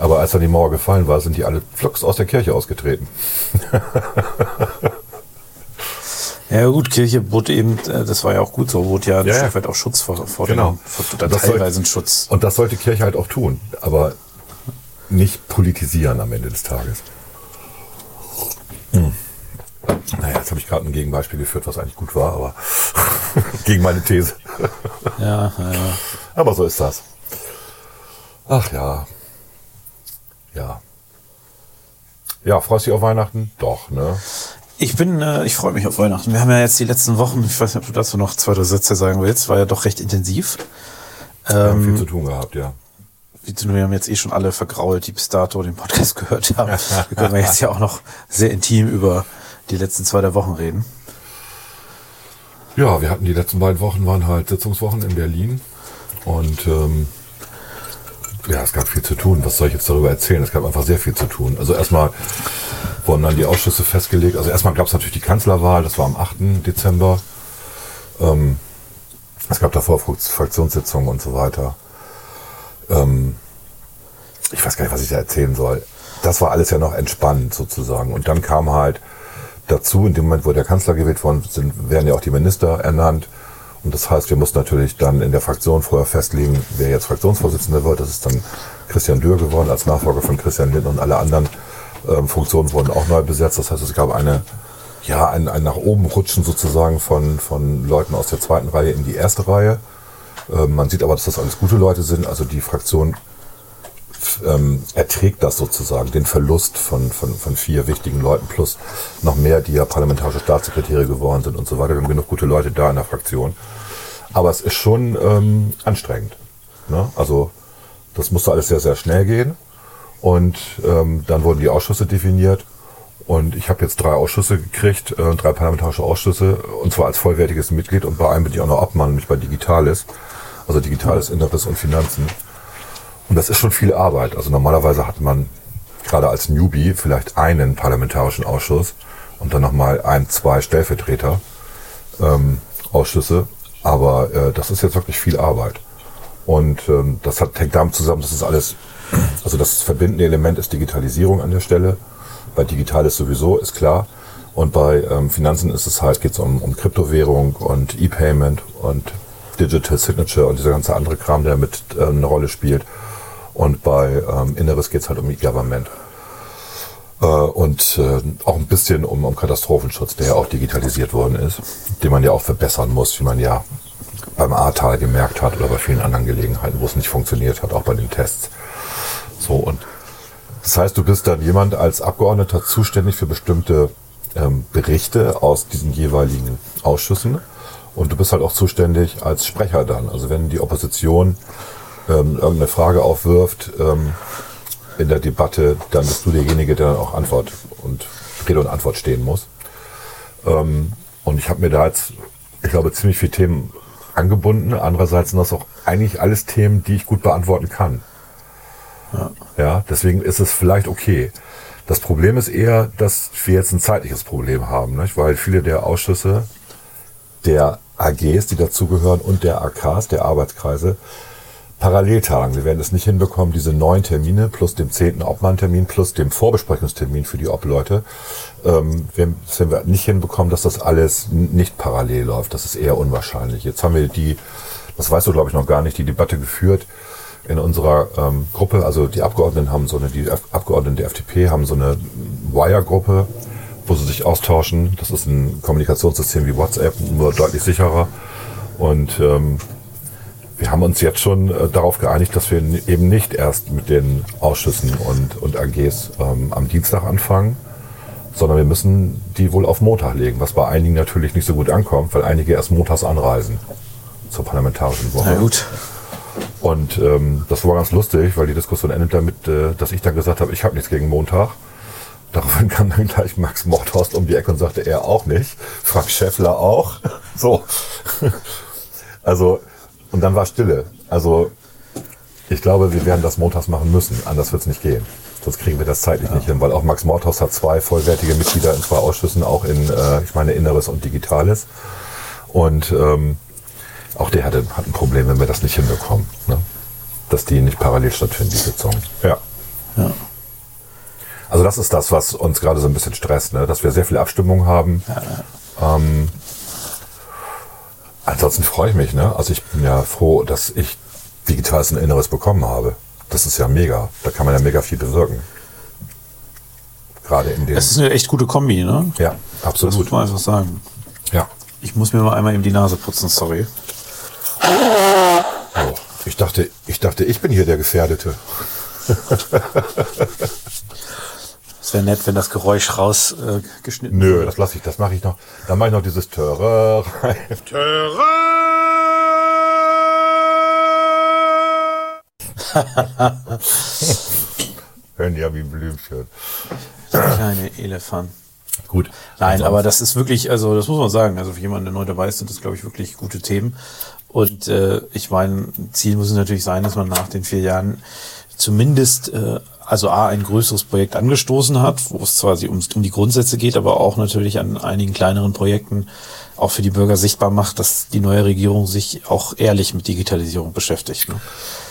Aber als dann die Mauer gefallen war, sind die alle flugs aus der Kirche ausgetreten. Ja gut, Kirche bot eben, äh, das war ja auch gut so, bot ja ein Ja. Stück weit auch Schutz vor, vor Genau. dem, vor, soll- teilweise einen Schutz. Und das sollte Kirche halt auch tun, aber nicht politisieren am Ende des Tages. Hm. Naja, jetzt habe ich gerade ein Gegenbeispiel geführt, was eigentlich gut war, aber gegen meine These. Ja, ja, ja. Aber so ist das. Ach ja. Ja. Ja, freust du dich auf Weihnachten? Doch, ne? Ich bin, äh, ich freue mich auf Weihnachten. Wir haben ja jetzt die letzten Wochen, ich weiß nicht, ob du dazu noch zwei, drei Sätze sagen willst, war ja doch recht intensiv. Wir haben viel Ähm, zu tun gehabt, ja. wir haben jetzt eh schon alle vergrault, die bis dato den Podcast gehört haben. Wir können wir jetzt ja auch noch sehr intim über die letzten zwei der Wochen reden. Ja, wir hatten die letzten beiden Wochen, waren halt Sitzungswochen in Berlin. Und ähm, ja, es gab viel zu tun. Was soll ich jetzt darüber erzählen? Es gab einfach sehr viel zu tun. Also erstmal wurden dann die Ausschüsse festgelegt. Also erstmal gab es natürlich die Kanzlerwahl, das war am 8. Dezember. Ähm, es gab davor Frak- Fraktionssitzungen und so weiter. Ähm, ich weiß gar nicht, was ich da erzählen soll. Das war alles ja noch entspannt sozusagen. Und dann kam halt dazu, in dem Moment, wo der Kanzler gewählt worden sind, werden ja auch die Minister ernannt. Und das heißt, wir mussten natürlich dann in der Fraktion vorher festlegen, wer jetzt Fraktionsvorsitzender wird. Das ist dann Christian Dürr geworden als Nachfolger von Christian Lindner und alle anderen ähm, Funktionen wurden auch neu besetzt. Das heißt, es gab eine, ja, ein, ein nach oben rutschen sozusagen von, von Leuten aus der zweiten Reihe in die erste Reihe. Ähm, man sieht aber, dass das alles gute Leute sind. Also die Fraktion ähm, erträgt das sozusagen, den Verlust von, von, von vier wichtigen Leuten plus noch mehr, die ja parlamentarische Staatssekretäre geworden sind und so weiter. Wir haben genug gute Leute da in der Fraktion. Aber es ist schon ähm, anstrengend. Ne? Also das musste alles sehr, sehr schnell gehen. Und ähm, dann wurden die Ausschüsse definiert. Und ich habe jetzt drei Ausschüsse gekriegt, äh, drei parlamentarische Ausschüsse, und zwar als vollwertiges Mitglied. Und bei einem bin ich auch noch Obmann, nämlich bei Digitales. Also Digitales, Inneres und Finanzen. Und das ist schon viel Arbeit. Also normalerweise hat man gerade als Newbie vielleicht einen parlamentarischen Ausschuss und dann nochmal ein, zwei Stellvertreter ähm, Ausschüsse. Aber äh, das ist jetzt wirklich viel Arbeit. Und ähm, das hat, hängt damit zusammen, dass es alles, also das verbindende Element ist Digitalisierung an der Stelle. Bei Digitales sowieso, ist klar. Und bei ähm, Finanzen ist es halt, geht es um, um Kryptowährung und E-Payment und Digital Signature und dieser ganze andere Kram, der mit äh, eine Rolle spielt. Und bei ähm, Inneres geht es halt um E-Government. Äh, und äh, auch ein bisschen um, um Katastrophenschutz, der ja auch digitalisiert worden ist, den man ja auch verbessern muss, wie man ja beim Ahrtal gemerkt hat oder bei vielen anderen Gelegenheiten, wo es nicht funktioniert hat, auch bei den Tests. So und das heißt, du bist dann jemand als Abgeordneter zuständig für bestimmte ähm, Berichte aus diesen jeweiligen Ausschüssen und du bist halt auch zuständig als Sprecher dann. Also wenn die Opposition ähm, irgendeine Frage aufwirft ähm, in der Debatte, dann bist du derjenige, der dann auch Antwort und Rede und Antwort stehen muss. Ähm, und ich habe mir da jetzt, ich glaube, ziemlich viele Themen angebunden. Andererseits sind das auch eigentlich alles Themen, die ich gut beantworten kann. Ja. deswegen ist es vielleicht okay. Das Problem ist eher, dass wir jetzt ein zeitliches Problem haben, nicht? weil viele der Ausschüsse der AGs, die dazugehören und der AKs, der Arbeitskreise, Paralleltagen. Wir werden es nicht hinbekommen, diese neun Termine plus dem zehnten Obmann-Termin plus dem Vorbesprechungstermin für die Obleute, ähm, werden wir nicht hinbekommen, dass das alles nicht parallel läuft. Das ist eher unwahrscheinlich. Jetzt haben wir die, das weißt du glaube ich noch gar nicht, die Debatte geführt in unserer ähm, Gruppe. Also die Abgeordneten haben so eine, die Abgeordneten der FDP haben so eine Wire-Gruppe, wo sie sich austauschen. Das ist ein Kommunikationssystem wie WhatsApp, nur deutlich sicherer. Und ähm, wir haben uns jetzt schon äh, darauf geeinigt, dass wir eben nicht erst mit den Ausschüssen und, und AGs ähm, am Dienstag anfangen, sondern wir müssen die wohl auf Montag legen, was bei einigen natürlich nicht so gut ankommt, weil einige erst montags anreisen zur parlamentarischen Woche. Na gut. Und ähm, das war ganz lustig, weil die Diskussion endet damit, äh, dass ich dann gesagt habe, ich habe nichts gegen Montag. Daraufhin kam dann gleich Max Mordhorst um die Ecke und sagte, er auch nicht. Frank Schäffler auch. So. Also und dann war Stille. Also ich glaube, wir werden das montags machen müssen. Anders wird es nicht gehen. Sonst kriegen wir das zeitlich ja. nicht hin, weil auch Max Mordhaus hat zwei vollwertige Mitglieder in zwei Ausschüssen, auch in, äh, ich meine, Inneres und Digitales. Und ähm, auch der hatte, hat ein Problem, wenn wir das nicht hinbekommen. Ne? Dass die nicht parallel stattfinden, die Sitzungen. Ja. ja. Also das ist das, was uns gerade so ein bisschen stresst, ne? dass wir sehr viel Abstimmung haben. Ja. Ähm, Ansonsten freue ich mich, ne? Also ich bin ja froh, dass ich digitales und Inneres bekommen habe. Das ist ja mega. Da kann man ja mega viel bewirken. Gerade in dem. Es ist eine echt gute Kombi, ne? Ja, absolut. Das muss man einfach sagen. Ja. Ich muss mir mal einmal eben die Nase putzen, sorry. Oh, ich dachte, ich dachte, ich bin hier der Gefährdete. Es wäre nett, wenn das Geräusch rausgeschnitten äh, Nö, das lasse ich, das mache ich noch. Dann mache ich noch dieses Töre rein. Töre! Hören ja wie Blümchen. Kleine Elefant. Gut. Nein, aber das ist wirklich, also das muss man sagen. Also für jemanden, der neu dabei ist, sind das, glaube ich, wirklich gute Themen. Und äh, ich meine, Ziel muss es natürlich sein, dass man nach den vier Jahren zumindest äh, also A, ein größeres Projekt angestoßen hat, wo es quasi um, um die Grundsätze geht, aber auch natürlich an einigen kleineren Projekten auch für die Bürger sichtbar macht, dass die neue Regierung sich auch ehrlich mit Digitalisierung beschäftigt. Ne?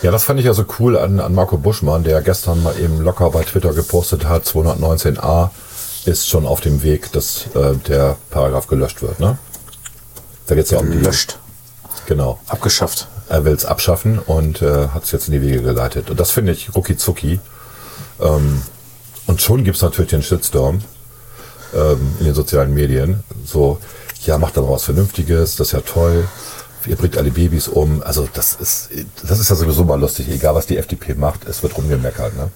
Ja, das fand ich also cool an, an Marco Buschmann, der gestern mal eben locker bei Twitter gepostet hat, 219a ist schon auf dem Weg, dass äh, der Paragraph gelöscht wird. Ne? Da geht's ja um die... Gelöscht. Genau. Abgeschafft. Er will es abschaffen und äh, hat es jetzt in die Wege geleitet. Und das finde ich rucki zucki. Ähm, und schon gibt es natürlich den Shitstorm ähm, in den sozialen Medien. So, ja, macht aber was Vernünftiges, das ist ja toll. Ihr bringt alle Babys um. Also das ist, das ist ja sowieso mal lustig. Egal, was die FDP macht, es wird rumgemeckert. Ne?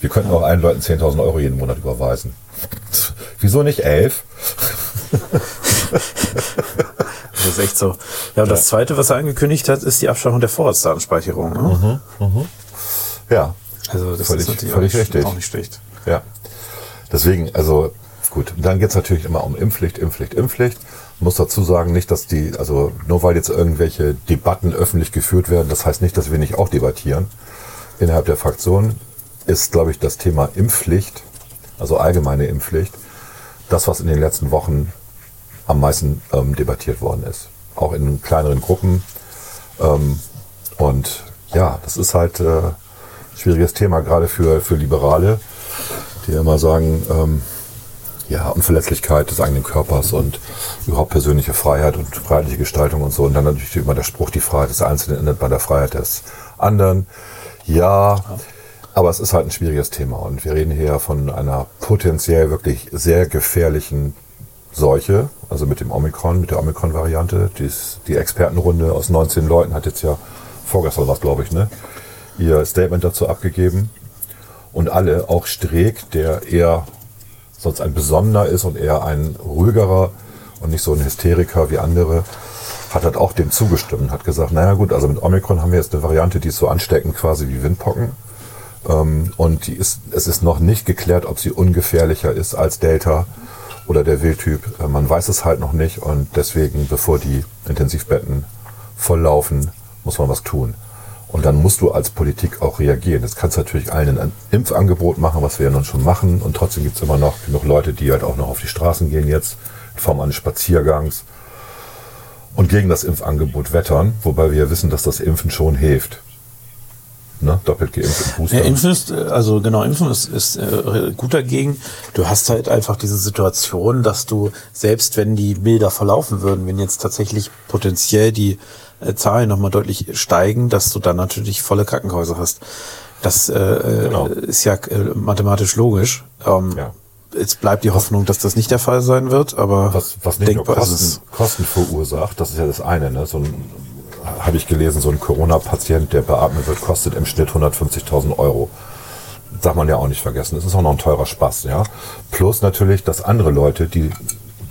Wir könnten auch allen Leuten 10.000 Euro jeden Monat überweisen. Wieso nicht elf? das ist echt so. Ja, und das Zweite, was er angekündigt hat, ist die Abschaffung der Vorratsdatenspeicherung. Ne? Mhm, mh. Ja, also das völlig, ist natürlich völlig auch, richtig. auch nicht schlecht. Ja. Deswegen, also gut. Und dann geht es natürlich immer um Impfpflicht, Impfpflicht, Impfpflicht. Ich muss dazu sagen, nicht, dass die, also nur weil jetzt irgendwelche Debatten öffentlich geführt werden, das heißt nicht, dass wir nicht auch debattieren. Innerhalb der Fraktion ist, glaube ich, das Thema Impfpflicht, also allgemeine Impfpflicht, das, was in den letzten Wochen am meisten ähm, debattiert worden ist. Auch in kleineren Gruppen. Ähm, und ja, das ist halt äh, schwieriges Thema, gerade für, für Liberale, die immer sagen, ähm, ja, Unverletzlichkeit des eigenen Körpers und überhaupt persönliche Freiheit und freiheitliche Gestaltung und so. Und dann natürlich immer der Spruch, die Freiheit des Einzelnen endet bei der Freiheit des anderen. Ja, aber es ist halt ein schwieriges Thema. Und wir reden hier von einer potenziell wirklich sehr gefährlichen Seuche, also mit dem Omikron, mit der Omikron-Variante. Die Expertenrunde aus 19 Leuten hat jetzt ja vorgestern was, glaube ich, ne? ihr Statement dazu abgegeben. Und alle, auch Streeck, der eher sonst ein Besonderer ist und eher ein ruhigerer und nicht so ein Hysteriker wie andere, hat halt auch dem zugestimmt, hat gesagt, naja gut, also mit Omikron haben wir jetzt eine Variante, die ist so ansteckend quasi wie Windpocken. Ähm, und die ist, es ist noch nicht geklärt, ob sie ungefährlicher ist als Delta oder der Wildtyp. Äh, man weiß es halt noch nicht und deswegen, bevor die Intensivbetten volllaufen, muss man was tun. Und dann musst du als Politik auch reagieren. Das kannst du natürlich allen ein Impfangebot machen, was wir ja nun schon machen. Und trotzdem gibt es immer noch genug Leute, die halt auch noch auf die Straßen gehen jetzt, in Form eines Spaziergangs und gegen das Impfangebot wettern, wobei wir wissen, dass das Impfen schon hilft. Ne? doppelt geimpft und Booster. Ja, Impfen ist, äh, also genau, Impfen ist, ist äh, gut dagegen. Du hast halt einfach diese Situation, dass du, selbst wenn die milder verlaufen würden, wenn jetzt tatsächlich potenziell die äh, Zahlen nochmal deutlich steigen, dass du dann natürlich volle Krankenhäuser hast. Das äh, Genau. ist ja äh, mathematisch logisch. Ähm, Ja. Es bleibt die Hoffnung, dass das nicht der Fall sein wird, aber was, was nicht nur denkbar ist Kosten. Kosten verursacht, das ist ja das eine. Ne? So ein, habe ich gelesen, so ein Corona-Patient, der beatmet wird, kostet im Schnitt 150.000 Euro. Darf man ja auch nicht vergessen. Das ist auch noch ein teurer Spaß. Ja? Plus natürlich, dass andere Leute, die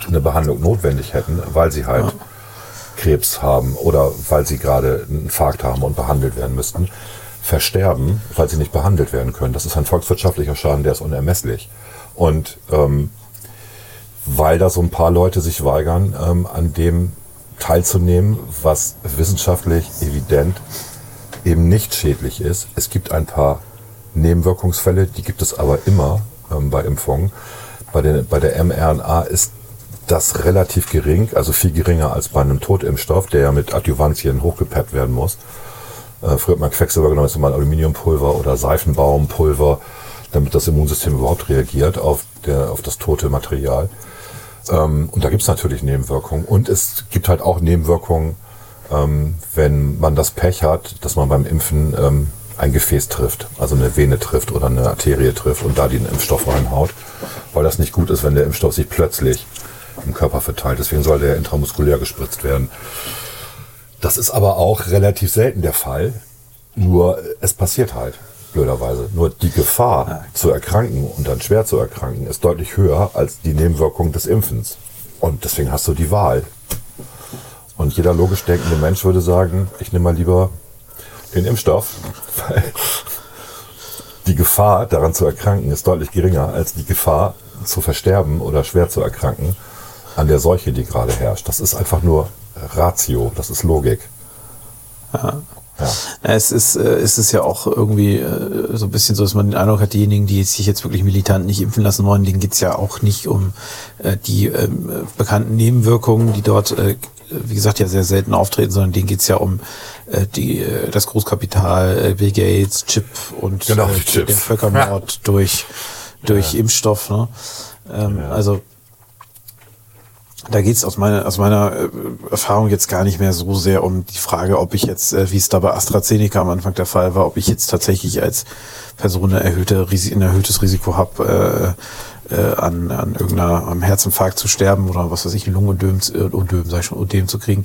eine Behandlung notwendig hätten, weil sie halt Krebs haben oder weil sie gerade einen Infarkt haben und behandelt werden müssten, versterben, weil sie nicht behandelt werden können. Das ist ein volkswirtschaftlicher Schaden, der ist unermesslich. Und ähm, weil da so ein paar Leute sich weigern, ähm, an dem teilzunehmen, was wissenschaftlich evident eben nicht schädlich ist. Es gibt ein paar Nebenwirkungsfälle, die gibt es aber immer ähm, bei Impfungen. Bei, den, bei der mRNA ist das relativ gering, also viel geringer als bei einem Totimpfstoff, der ja mit Adjuvantien hochgepeppt werden muss. Äh, früher hat man Quecksilber genommen, jetzt man Aluminiumpulver oder Seifenbaumpulver, damit das Immunsystem überhaupt reagiert auf, der, auf das tote Material. Ähm, und da gibt es natürlich Nebenwirkungen. Und es gibt halt auch Nebenwirkungen, ähm, wenn man das Pech hat, dass man beim Impfen ähm, ein Gefäß trifft, also eine Vene trifft oder eine Arterie trifft und da den Impfstoff reinhaut, weil das nicht gut ist, wenn der Impfstoff sich plötzlich im Körper verteilt. Deswegen soll der intramuskulär gespritzt werden. Das ist aber auch relativ selten der Fall. Nur es passiert halt, blöderweise. Nur die Gefahr zu erkranken und dann schwer zu erkranken ist deutlich höher als die Nebenwirkung des Impfens. Und deswegen hast du die Wahl. Und jeder logisch denkende Mensch würde sagen, ich nehme mal lieber den Impfstoff, weil die Gefahr daran zu erkranken ist deutlich geringer als die Gefahr zu versterben oder schwer zu erkranken an der Seuche, die gerade herrscht. Das ist einfach nur Ratio, das ist Logik. Ja. Es ist, äh, es ist ja auch irgendwie äh, so ein bisschen so, dass man den Eindruck hat, diejenigen, die sich jetzt wirklich militant nicht impfen lassen wollen, denen geht's ja auch nicht um äh, die äh, bekannten Nebenwirkungen, die dort, äh, wie gesagt, ja sehr selten auftreten, sondern denen geht's ja um äh, die, äh, das Großkapital, äh, Bill Gates, Chip und Genau, äh, die Chips. den Völkermord durch, durch Impfstoff. Ne? Ähm, Also da geht's aus meiner, aus meiner äh, Erfahrung jetzt gar nicht mehr so sehr um die Frage, ob ich jetzt, äh, wie es da bei AstraZeneca am Anfang der Fall war, ob ich jetzt tatsächlich als Person eine erhöhte, ein erhöhtes Risiko habe, äh, äh, an, an irgendeiner am Herzinfarkt zu sterben oder was weiß ich, Lungenödem, äh, Ödem, sag ich schon, Ödem zu kriegen,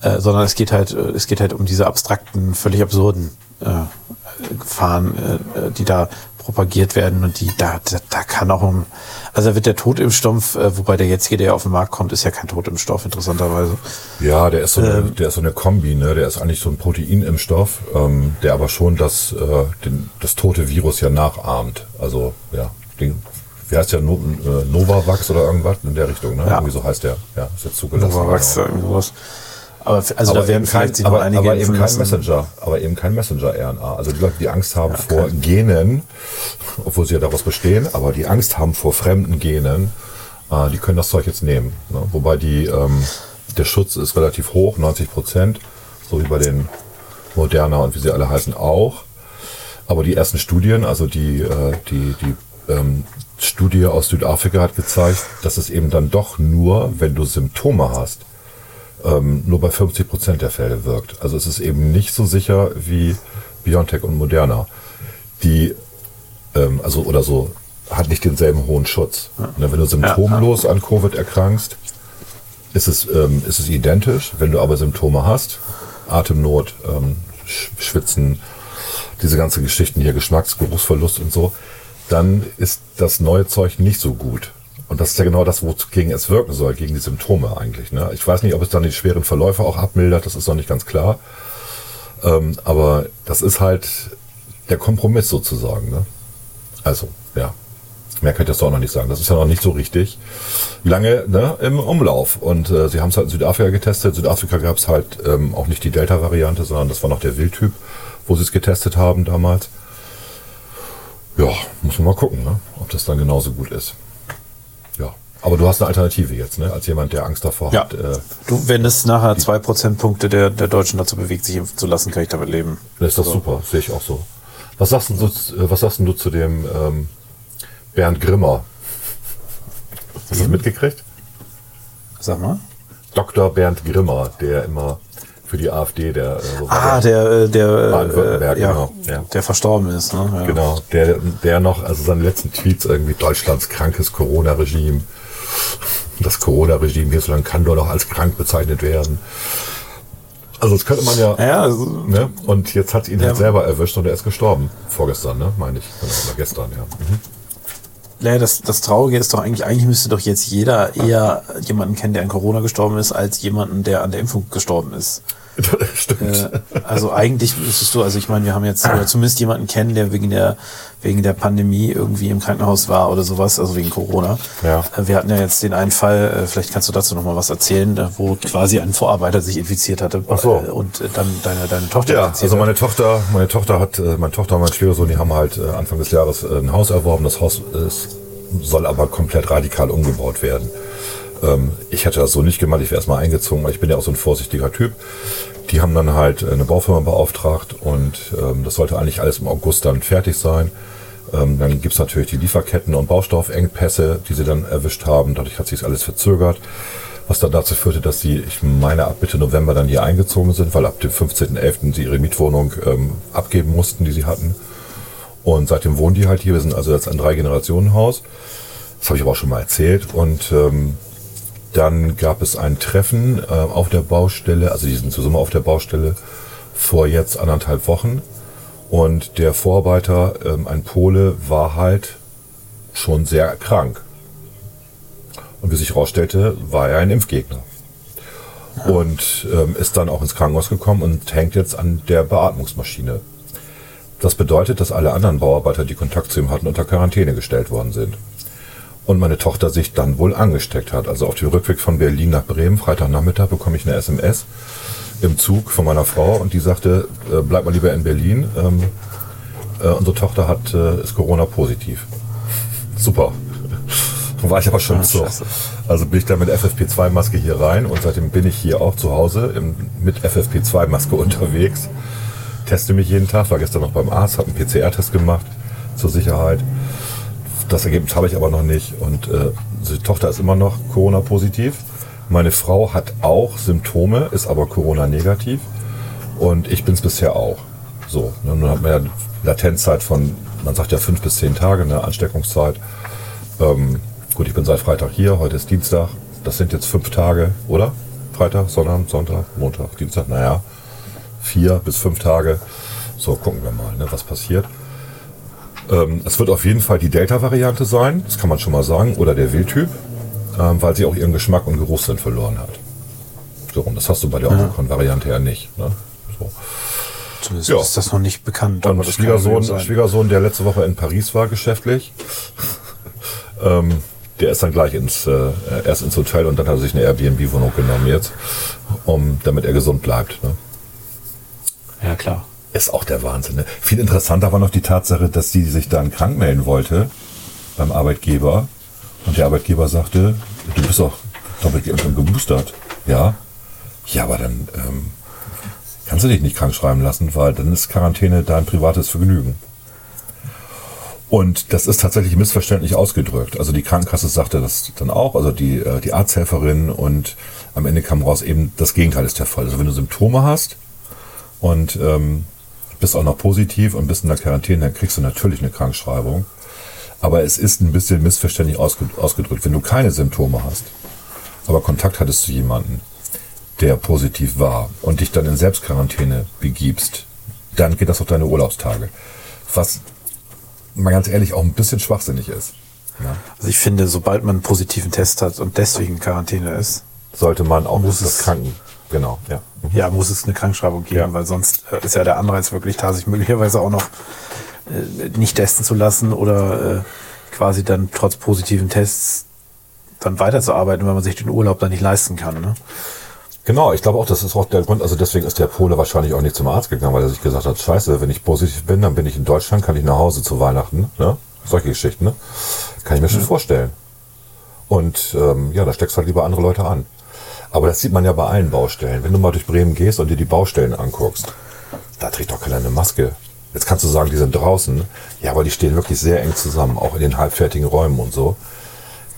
äh, sondern es geht halt, äh, es geht halt um diese abstrakten, völlig absurden äh, Gefahren, äh, die da propagiert werden und die da, da, da kann auch um, also da wird der Totimpfstoff, äh, wobei der jetzige, der auf den Markt kommt, ist ja kein Totimpfstoff, interessanterweise. Ja, der ist so eine, der ist so eine Kombi, ne? Der ist eigentlich so ein Proteinimpfstoff, ähm, der aber schon das, äh, den, das tote Virus ja nachahmt. Also, ja, den, wie heißt der, no, äh, Novavax oder irgendwas in der Richtung, ne? Ja. Irgendwie so heißt der. Ja, ist jetzt zugelassen. Novavax, genau. irgendwie sowas. Aber also aber da werden eben kein, vielleicht sich aber, einige aber eben kein. Messenger, aber eben kein Messenger-RNA. Also die Leute, die Angst haben vor Genen, obwohl sie ja daraus bestehen, aber die Angst haben vor fremden Genen, äh, die können das Zeug jetzt nehmen. Ne? Wobei die, ähm, der Schutz ist relativ hoch, 90 Prozent, so wie bei den Moderna und wie sie alle heißen auch. Aber die ersten Studien, also die, äh, die, die ähm, Studie aus Südafrika hat gezeigt, dass es eben dann doch nur, wenn du Symptome hast, ähm, nur bei 50 Prozent der Fälle wirkt. Also es ist eben nicht so sicher wie BioNTech und Moderna. Die, ähm, also oder so, hat nicht denselben hohen Schutz. Ne, Wenn du symptomlos an Covid erkrankst, ist es, ähm, ist es identisch. Wenn du aber Symptome hast, Atemnot, ähm, Sch- Schwitzen, diese ganzen Geschichten hier, Geschmacks-, Geruchsverlust und so, dann ist das neue Zeug nicht so gut. Und das ist ja genau das, wogegen es wirken soll, gegen die Symptome eigentlich. Ne? Ich weiß nicht, ob es dann die schweren Verläufe auch abmildert, das ist noch nicht ganz klar. Ähm, aber das ist halt der Kompromiss sozusagen. Ne? Also, ja. Mehr kann ich das doch noch nicht sagen. Das ist ja noch nicht so richtig lange ne, im Umlauf. Und äh, sie haben es halt in Südafrika getestet. In Südafrika gab es halt ähm, auch nicht die Delta-Variante, sondern das war noch der Wildtyp, wo sie es getestet haben damals. Ja, muss man mal gucken, ne? ob das dann genauso gut ist. Aber du hast eine Alternative jetzt, ne? als jemand, der Angst davor Ja. hat. Äh, Du, wenn es nachher zwei Prozentpunkte der, der Deutschen dazu bewegt, sich impfen zu lassen, kann ich damit leben. ist das super, sehe ich auch so. Was sagst du, zu- äh, was sagst du zu dem ähm, Bernd Grimmer? Hast du das mitgekriegt? Sag mal. Dr. Bernd Grimmer, der immer für die AfD, der äh, so Ah, der, äh, der, Baden-Württemberg, äh, ja, genau, ja. der verstorben ist. Ne? Ja. Genau, der, der noch, also seine letzten Tweets irgendwie Deutschlands krankes Corona-Regime. Das Corona-Regime hierzulande kann nur noch als krank bezeichnet werden. Also das könnte man ja, Ja, also, ne? Und jetzt hat ihn Ja. halt selber erwischt und er ist gestorben. Vorgestern, ne? Meine ich. Genau, oder gestern, ja. Mhm. ja das, das Traurige ist doch eigentlich, eigentlich müsste doch jetzt jeder eher jemanden kennen, der an Corona gestorben ist, als jemanden, der an der Impfung gestorben ist. Stimmt. Äh, also eigentlich müsstest du, also ich meine, wir haben jetzt oder zumindest jemanden kennen, der wegen der wegen der Pandemie irgendwie im Krankenhaus war oder sowas, also wegen Corona. Ja. Äh, Wir hatten ja jetzt den einen Fall, äh, vielleicht kannst du dazu noch mal was erzählen, äh, wo quasi ein Vorarbeiter sich infiziert hatte Ach so. und dann deine deine Tochter Ja, also meine. Tochter, meine Tochter hat, meine Tochter und mein Schwiegersohn, die haben halt Anfang des Jahres ein Haus erworben. Das Haus ist, soll aber komplett radikal umgebaut werden. Ähm, ich hätte das so nicht gemacht, ich wäre erstmal eingezogen, weil ich bin ja auch so ein vorsichtiger Typ. Die haben dann halt eine Baufirma beauftragt und ähm, das sollte eigentlich alles im August dann fertig sein. Ähm, dann gibt's natürlich die Lieferketten und Baustoffengpässe, die sie dann erwischt haben. Dadurch hat sich alles verzögert. Was dann dazu führte, dass sie, ich meine, ab Mitte November dann hier eingezogen sind, weil ab dem 15.11. sie ihre Mietwohnung abgeben mussten, die sie hatten. Und seitdem wohnen die halt hier. Wir sind also jetzt ein Drei-Generationen-Haus. Das habe ich aber auch schon mal erzählt. Und ähm, dann gab es ein Treffen äh, auf der Baustelle, also die sind zusammen auf der Baustelle vor jetzt anderthalb Wochen. Und der Vorarbeiter, ähm, ein Pole, war halt schon sehr krank. Und wie sich herausstellte, war er ein Impfgegner. Und ähm, ist dann auch ins Krankenhaus gekommen und hängt jetzt an der Beatmungsmaschine. Das bedeutet, dass alle anderen Bauarbeiter, die Kontakt zu ihm hatten, unter Quarantäne gestellt worden sind. Und meine Tochter sich dann wohl angesteckt hat. Also auf dem Rückweg von Berlin nach Bremen, Freitagnachmittag, bekomme ich eine SMS im Zug von meiner Frau und die sagte, äh, bleib mal lieber in Berlin. Ähm, äh, unsere Tochter hat, äh, ist Corona-positiv. Super. War ich aber schon Ah, so. Also bin ich dann mit FFP2-Maske hier rein und seitdem bin ich hier auch zu Hause im, mit FFP2-Maske unterwegs. Teste mich jeden Tag, war gestern noch beim Arzt, habe einen PCR-Test gemacht zur Sicherheit. Das Ergebnis habe ich aber noch nicht und äh, die Tochter ist immer noch Corona-positiv. Meine Frau hat auch Symptome, ist aber Corona-negativ und ich bin es bisher auch. So, ne, nun hat man ja Latenzzeit von, man sagt ja fünf bis zehn Tage, eine Ansteckungszeit. Ähm, gut, ich bin seit Freitag hier, heute ist Dienstag. Das sind jetzt fünf Tage, oder? Freitag, Sonntag, Sonntag, Montag, Dienstag, naja, vier bis fünf Tage. So, gucken wir mal, ne, was passiert. Ähm, es wird auf jeden Fall die Delta-Variante sein, das kann man schon mal sagen, oder der Wildtyp, ähm, weil sie auch ihren Geschmack und Geruchssinn verloren hat. So, und das hast du bei der Omikron-Variante ja nicht. Ne? So. Zumindest Ja. ist das noch nicht bekannt. Kann Schwiegersohn. Schwiegersohn, der letzte Woche in Paris war, geschäftlich, ähm, der ist dann gleich ins, äh, erst ins Hotel und dann hat er sich eine Airbnb-Wohnung genommen jetzt, um, damit er gesund bleibt. Ne? Ja, klar. Ist auch der Wahnsinn. Ne? Viel interessanter war noch die Tatsache, dass sie sich dann krank melden wollte beim Arbeitgeber. Und der Arbeitgeber sagte, du bist doch doppelt geimpft geboostert. Ja. Ja, aber dann ähm, kannst du dich nicht krank schreiben lassen, weil dann ist Quarantäne dein privates Vergnügen. Und das ist tatsächlich missverständlich ausgedrückt. Also die Krankenkasse sagte das dann auch, also die, äh, die Arzthelferin und am Ende kam raus, eben das Gegenteil ist der Fall. Also wenn du Symptome hast und ähm, bist auch noch positiv und bist in der Quarantäne, dann kriegst du natürlich eine Krankschreibung. Aber es ist ein bisschen missverständlich ausge ausgedrückt. Wenn du keine Symptome hast, aber Kontakt hattest zu jemandem, der positiv war und dich dann in Selbstquarantäne begibst, dann geht das auf deine Urlaubstage. Was mal ganz ehrlich auch ein bisschen schwachsinnig ist. Ja. Also ich finde, sobald man einen positiven Test hat und deswegen in Quarantäne ist, Sollte man auch Muss das es- Kranken. Genau, ja. ja, muss es eine Krankschreibung geben, Ja. weil sonst äh, ist ja der Anreiz wirklich da, sich möglicherweise auch noch äh, nicht testen zu lassen oder äh, quasi dann trotz positiven Tests dann weiterzuarbeiten, weil man sich den Urlaub dann nicht leisten kann. Ne? Genau, ich glaube auch, das ist auch der Grund, also deswegen ist der Pole wahrscheinlich auch nicht zum Arzt gegangen, weil er sich gesagt hat, scheiße, wenn ich positiv bin, dann bin ich in Deutschland, kann ich nach Hause zu Weihnachten, ne? Solche Geschichten, ne? Kann ich mir schon vorstellen. Und ähm, ja, da steckst du halt lieber andere Leute an. Aber das sieht man ja bei allen Baustellen. Wenn du mal durch Bremen gehst und dir die Baustellen anguckst, da trägt doch keiner eine Maske. Jetzt kannst du sagen, die sind draußen. Ja, aber die stehen wirklich sehr eng zusammen, auch in den halbfertigen Räumen und so.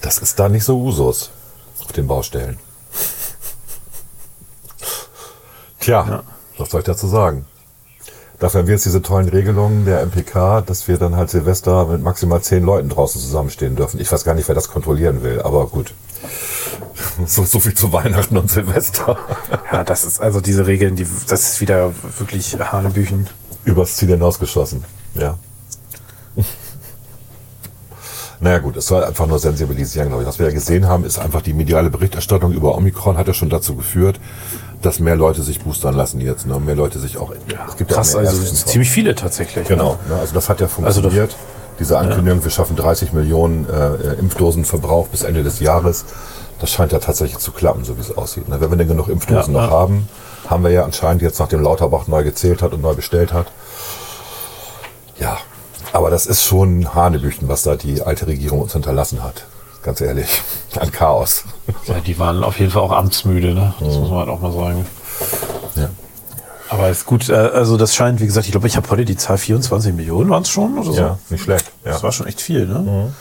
Das ist da nicht so Usus auf den Baustellen. Tja, ja. was soll ich dazu sagen? Dafür haben wir jetzt diese tollen Regelungen der MPK, dass wir dann halt Silvester mit maximal zehn Leuten draußen zusammenstehen dürfen. Ich weiß gar nicht, wer das kontrollieren will, aber gut. So, so viel zu Weihnachten und Silvester. Ja, das ist also diese Regeln, die, das ist wieder wirklich Hanebüchen. Übers Ziel hinausgeschossen, ja. Naja gut, es soll einfach nur sensibilisieren, glaube ich. Was wir ja gesehen haben, ist einfach die mediale Berichterstattung über Omikron hat ja schon dazu geführt, dass mehr Leute sich boostern lassen jetzt. Ne? Mehr Leute sich auch. Ja, es gibt krass, ja also ziemlich viele tatsächlich. Genau, ne? also das hat ja funktioniert. Also Diese Ankündigung, ja. wir schaffen 30 Millionen äh, Impfdosenverbrauch bis Ende des Jahres. Das scheint ja tatsächlich zu klappen, so wie es aussieht. Ne? Wenn wir denn genug Impfdosen ja, noch haben, haben wir ja anscheinend jetzt, nachdem Lauterbach neu gezählt hat und neu bestellt hat. Ja, aber das ist schon Hanebüchen, was da die alte Regierung uns hinterlassen hat. Ganz ehrlich. Ein Chaos. Ja, die waren auf jeden Fall auch amtsmüde, ne? Das mhm. muss man halt auch mal sagen. Ja. Aber ist gut, äh, also das scheint, wie gesagt, ich glaube, ich habe heute die Zahl 24 Millionen waren es schon oder so. Ja, nicht schlecht. Ja. Das war schon echt viel, ne? Mhm.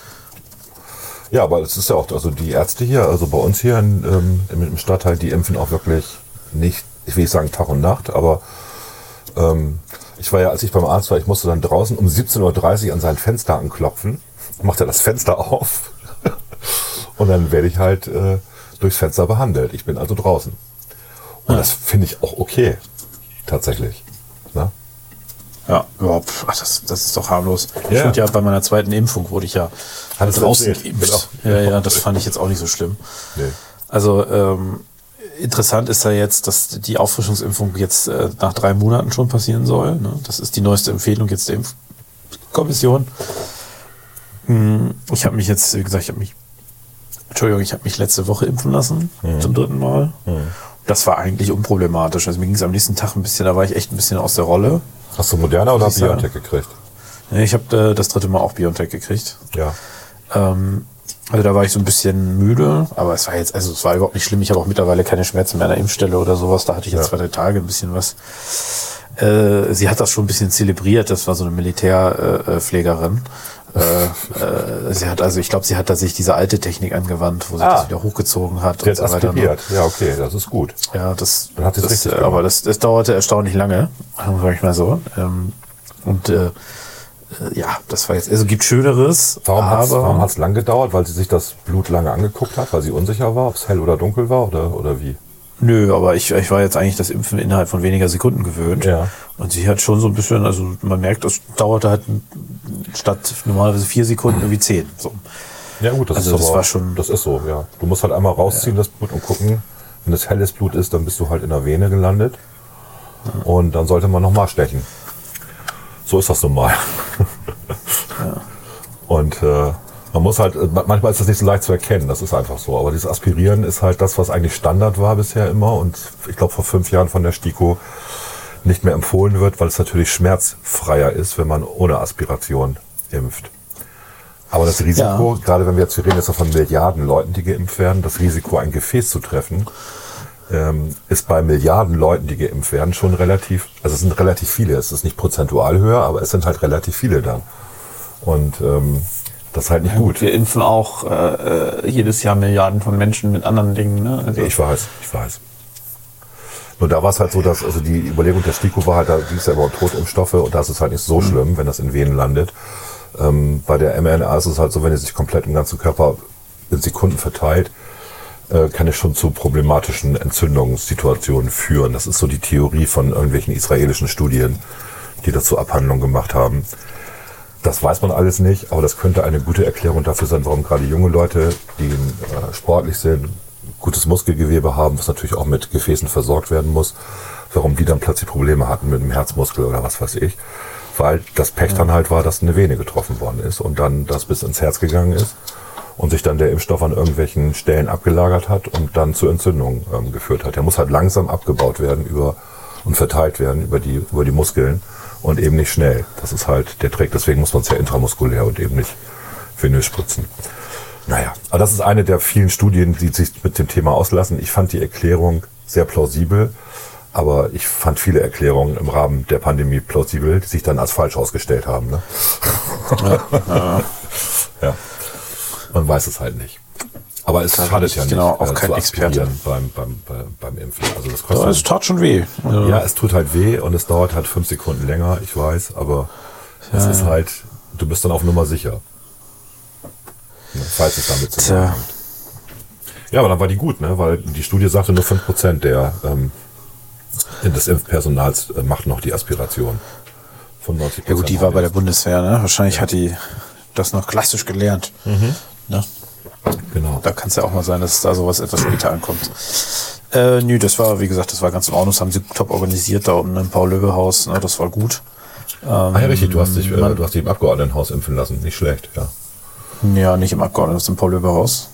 Ja, aber es ist ja auch, also die Ärzte hier, also bei uns hier in, ähm, im Stadtteil, die impfen auch wirklich nicht, ich will nicht sagen Tag und Nacht, aber ähm, ich war ja, als ich beim Arzt war, ich musste dann draußen um 17.30 Uhr an sein Fenster anklopfen, macht er das Fenster auf und dann werde ich halt äh, durchs Fenster behandelt. Ich bin also draußen. Und ja. das finde ich auch okay, tatsächlich. Ja, überhaupt. Ach, das, das ist doch harmlos. Ja. Ich wurde ja bei meiner zweiten Impfung wurde ich ja Hat draußen geimpft. Genau. Ja, ja, das fand ich jetzt auch nicht so schlimm. Nee. Also ähm, interessant ist ja jetzt, dass die Auffrischungsimpfung jetzt äh, nach drei Monaten schon passieren soll. Ne? Das ist die neueste Empfehlung jetzt der Impfkommission. Hm, ich habe mich jetzt, wie gesagt, ich habe mich, Entschuldigung, ich habe mich letzte Woche impfen lassen, mhm. zum dritten Mal. Mhm. Das war eigentlich unproblematisch. Also mir ging es am nächsten Tag ein bisschen, da war ich echt ein bisschen aus der Rolle. Hast du Moderna oder Biontech gekriegt? Nee, ich habe äh, das dritte Mal auch Biontech gekriegt. Ja. Ähm, also da war ich so ein bisschen müde, aber es war jetzt, also es war überhaupt nicht schlimm. Ich habe auch mittlerweile keine Schmerzen mehr an der Impfstelle oder sowas. Da hatte ich jetzt ja. zwei, drei Tage ein bisschen was. Äh, sie hat das schon ein bisschen zelebriert. Das war so eine Militärpflegerin. Äh, äh, sie hat also, ich glaube, sie hat tatsächlich diese alte Technik angewandt, wo sie ah, das wieder hochgezogen hat und so weiter. Ne? Ja, okay, das ist gut. Ja, das, Dann hat das, richtig aber das, das dauerte erstaunlich lange, sag ich mal so. Ähm, und äh, ja, das war jetzt, also gibt Schöneres. Warum hat es warum hat's lang gedauert? Weil sie sich das Blut lange angeguckt hat, weil sie unsicher war, ob es hell oder dunkel war oder, oder wie? Nö, aber ich, ich war jetzt eigentlich das Impfen innerhalb von weniger Sekunden gewöhnt. Ja. Und sie hat schon so ein bisschen, also man merkt, das dauerte halt statt normalerweise vier Sekunden irgendwie zehn. So. Ja gut, das also ist das aber, war schon. Das ist so, ja. Du musst halt einmal rausziehen ja. das Blut und gucken. Wenn es helles Blut ist, dann bist du halt in der Vene gelandet. Ja. Und dann sollte man nochmal stechen. So ist das nun mal. ja. Und äh, man muss halt, manchmal ist das nicht so leicht zu erkennen, das ist einfach so. Aber dieses Aspirieren ist halt das, was eigentlich Standard war bisher immer und ich glaube vor fünf Jahren von der STIKO nicht mehr empfohlen wird, weil es natürlich schmerzfreier ist, wenn man ohne Aspiration impft. Aber das Risiko, ja. gerade wenn wir jetzt, wir reden jetzt von Milliarden Leuten, die geimpft werden, das Risiko, ein Gefäß zu treffen, ähm, ist bei Milliarden Leuten, die geimpft werden, schon relativ, also es sind relativ viele. Es ist nicht prozentual höher, aber es sind halt relativ viele dann. Und ähm, das ist halt nicht ja, gut. Wir impfen auch äh, jedes Jahr Milliarden von Menschen mit anderen Dingen. Ne? Also ich weiß, ich weiß. Nur da war es halt so, dass also die Überlegung der STIKO war halt, da ging es ja über Totimpfstoffe und da ist es halt nicht so mhm. schlimm, wenn das in Venen landet. Ähm, bei der mRNA ist es halt so, wenn es sich komplett im ganzen Körper in Sekunden verteilt, äh, kann es schon zu problematischen Entzündungssituationen führen. Das ist so die Theorie von irgendwelchen israelischen Studien, die dazu Abhandlungen gemacht haben. Das weiß man alles nicht, aber das könnte eine gute Erklärung dafür sein, warum gerade junge Leute, die äh, sportlich sind, gutes Muskelgewebe haben, was natürlich auch mit Gefäßen versorgt werden muss, warum die dann plötzlich Probleme hatten mit dem Herzmuskel oder was weiß ich. Weil das Pech dann halt war, dass eine Vene getroffen worden ist und dann das bis ins Herz gegangen ist und sich dann der Impfstoff an irgendwelchen Stellen abgelagert hat und dann zu Entzündungen ähm, geführt hat. Der muss halt langsam abgebaut werden über und verteilt werden über die, über die Muskeln und eben nicht schnell. Das ist halt der Trick. Deswegen muss man es ja intramuskulär und eben nicht venös spritzen. Naja, aber das ist eine der vielen Studien, die sich mit dem Thema auslassen. Ich fand die Erklärung sehr plausibel, Aber ich fand viele Erklärungen im Rahmen der Pandemie plausibel, die sich dann als falsch ausgestellt haben. Ne? Ja, ja. Man weiß es halt nicht. Aber es schadet ja nicht, genau auch äh, kein zu Experte. Beim, beim, beim, beim Impfen. Also das Ja, kostet es tat schon weh. ja, es tut halt weh und es dauert halt fünf Sekunden länger, ich weiß, aber es ist halt, du bist dann auf Nummer sicher. Ne, Falls es damit Tja. zusammenhängt. Ja, aber dann war die gut, ne? Weil die Studie sagte, nur 5% der ähm, des Impfpersonals äh, macht noch die Aspiration. Von 90% Ja gut, die war bei der Bundeswehr, ne? Wahrscheinlich hat die das noch klassisch gelernt. Ne? Genau. Da kann es ja auch mal sein, dass da sowas etwas später ankommt. Äh, nö, das war, wie gesagt, das war ganz in Ordnung. Das haben sie top organisiert da unten im Paul-Löbe-Haus. Ne? Das war gut. ah, ja, richtig, du hast dich, äh, du hast dich im Abgeordnetenhaus impfen lassen. Nicht schlecht, ja. Ja, nicht im Abgeordnetenhaus, im Paul-Löbe-Haus.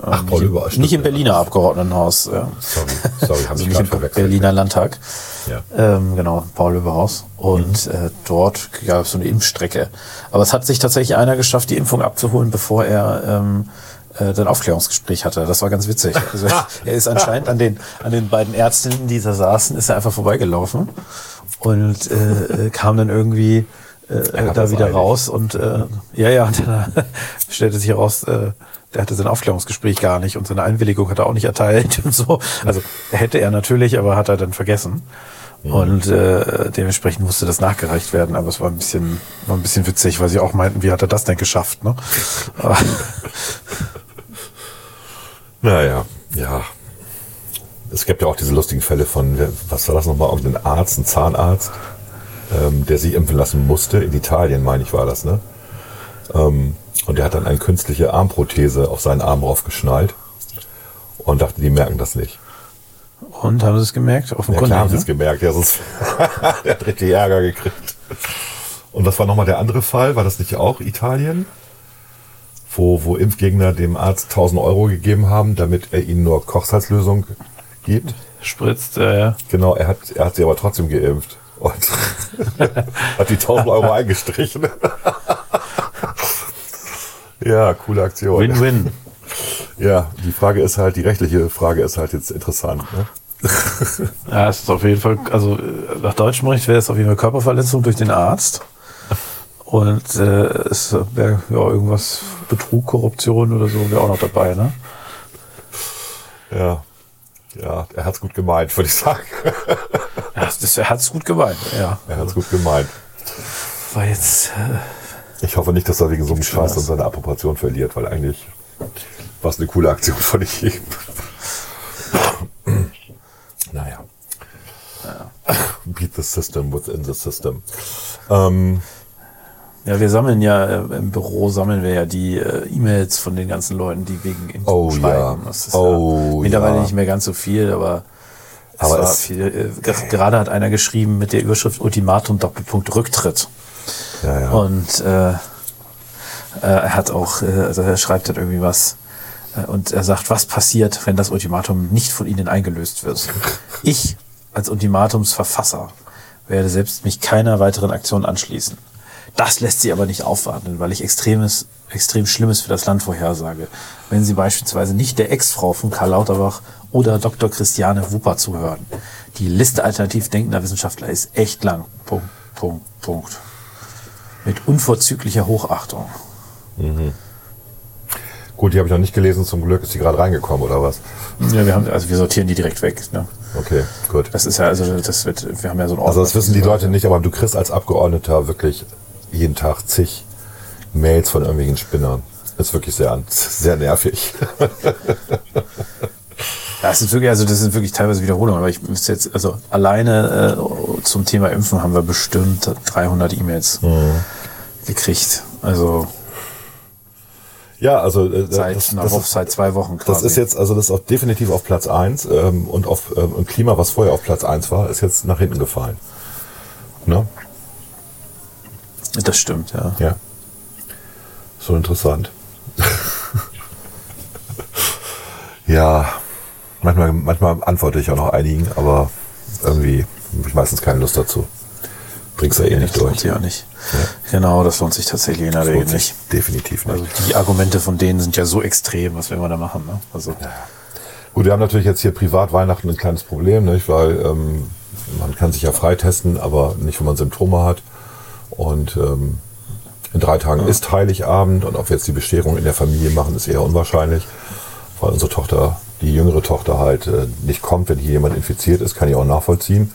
Ach, Paul Löber, stimmt, Nicht im ja. Berliner Abgeordnetenhaus. Ja. Sorry, sorry, habe Also ich nicht im verwechselt. Berliner Landtag. Ja. Ähm, genau, Paul-Löbe-Haus. Und äh, dort gab es so eine Impfstrecke. Aber es hat sich tatsächlich einer geschafft, die Impfung abzuholen, bevor er ähm, äh, ein Aufklärungsgespräch hatte. Das war ganz witzig. Also er ist anscheinend an den, an den beiden Ärztinnen, die da saßen, ist er einfach vorbeigelaufen und äh, äh, kam dann irgendwie äh, da wieder eilig. raus und äh, ja, ja, und dann stellte sich heraus, äh, der hatte sein Aufklärungsgespräch gar nicht und seine Einwilligung hat er auch nicht erteilt und so. Also hätte er natürlich, aber hat er dann vergessen. Und äh, dementsprechend musste das nachgereicht werden, aber es war ein bisschen, war ein bisschen witzig, weil sie auch meinten, wie hat er das denn geschafft, ne? Naja, ja. Es gibt ja auch diese lustigen Fälle von, was war das nochmal, irgendein Arzt, ein Zahnarzt, ähm, der sich impfen lassen musste. In Italien, meine ich, war das, ne? Ähm, und der hat dann eine künstliche Armprothese auf seinen Arm raufgeschnallt und dachte, die merken das nicht. Und haben sie es gemerkt? Ja, Offenkundig. klar haben sie es ne? gemerkt, ja, sonst der hat richtig Ärger gekriegt. Und was war nochmal der andere Fall? War das nicht auch Italien? Wo, wo Impfgegner dem Arzt 1000 Euro gegeben haben, damit er ihnen nur Kochsalzlösung gibt? Spritzt, äh, ja. Genau, er hat, er hat sie aber trotzdem geimpft. Und hat die 1000 Euro eingestrichen. ja, coole Aktion. Win-win. Ja, die Frage ist halt, die rechtliche Frage ist halt jetzt interessant. Ne? Ja, es ist auf jeden Fall, also äh, nach deutschem Recht wäre es auf jeden Fall Körperverletzung durch den Arzt. Und äh, es wäre ja irgendwas, Betrug, Korruption oder so, wäre auch noch dabei, ne? Ja. Ja, er hat's gut gemeint, würde ich sagen. Ja, das hat es gut gemeint, ja. Er hat's gut gemeint. War jetzt, äh, Ich hoffe nicht, dass er wegen so einem Scheiß dann seine Approbation verliert, weil eigentlich war es eine coole Aktion von ihm. naja. Beat the system within the system. Ähm, ja, wir sammeln ja, äh, im Büro sammeln wir ja die äh, E-Mails von den ganzen Leuten, die wegen Impfung Oh, schreiben. ja. Das ist Oh, ja mittlerweile ja. nicht mehr ganz so viel, aber es Aber war es- viel. Äh, ge- gerade hat einer geschrieben mit der Überschrift Ultimatum Doppelpunkt Rücktritt. ja, ja. Und äh, äh, er hat auch, äh, also er schreibt halt irgendwie was. äh, Und er sagt, was passiert, wenn das Ultimatum nicht von Ihnen eingelöst wird? Ich als Ultimatumsverfasser werde selbst mich keiner weiteren Aktion anschließen. Das lässt Sie aber nicht aufwarten, weil ich extremes, extrem Schlimmes für das Land vorhersage. Wenn Sie beispielsweise nicht der Ex-Frau von Karl Lauterbach oder Dr. Christiane Wupper zuhören. Die Liste alternativ denkender Wissenschaftler ist echt lang. Punkt, Punkt, Punkt. Mit unverzüglicher Hochachtung. Gut, die habe ich noch nicht gelesen, zum Glück ist die gerade reingekommen, oder was? Ja, wir haben, also wir sortieren die direkt weg. Ne? Okay, gut. Das ist ja, also das wird, wir haben ja so ein Also das wissen die Leute nicht, aber du kriegst als Abgeordneter wirklich jeden Tag zig Mails von irgendwelchen Spinnern. Ist wirklich sehr, sehr nervig. Es ist wirklich, also das sind wirklich teilweise Wiederholungen, aber ich müsste jetzt, also alleine äh, zum Thema Impfen haben wir bestimmt 300 E-Mails gekriegt. Also Ja, also äh, seit das, das, Woche, ist, seit zwei Wochen quasi. das ist jetzt, also das ist auch definitiv auf Platz eins ähm, und auf ähm, Klima, was vorher auf Platz eins war, ist jetzt nach hinten gefallen. Ne? Das stimmt, ja. Ja. So interessant. ja, manchmal, manchmal antworte ich auch noch einigen, aber irgendwie habe ich meistens keine Lust dazu. Bringst ja eh nicht das lohnt durch. sich auch nicht. Genau, das lohnt sich tatsächlich in der Regel Lohnt nicht. Definitiv nicht. Also die Argumente von denen sind ja so extrem, was will man da machen? Ne? Also Gut, wir haben natürlich jetzt hier privat Weihnachten ein kleines Problem, nicht? weil ähm, man kann sich ja freitesten, aber nicht, wenn man Symptome hat. Und ähm, in drei Tagen ist Heiligabend und ob wir jetzt die Bescherung in der Familie machen, ist eher unwahrscheinlich, weil unsere Tochter, die jüngere Tochter halt äh, nicht kommt, wenn hier jemand infiziert ist, kann ich auch nachvollziehen.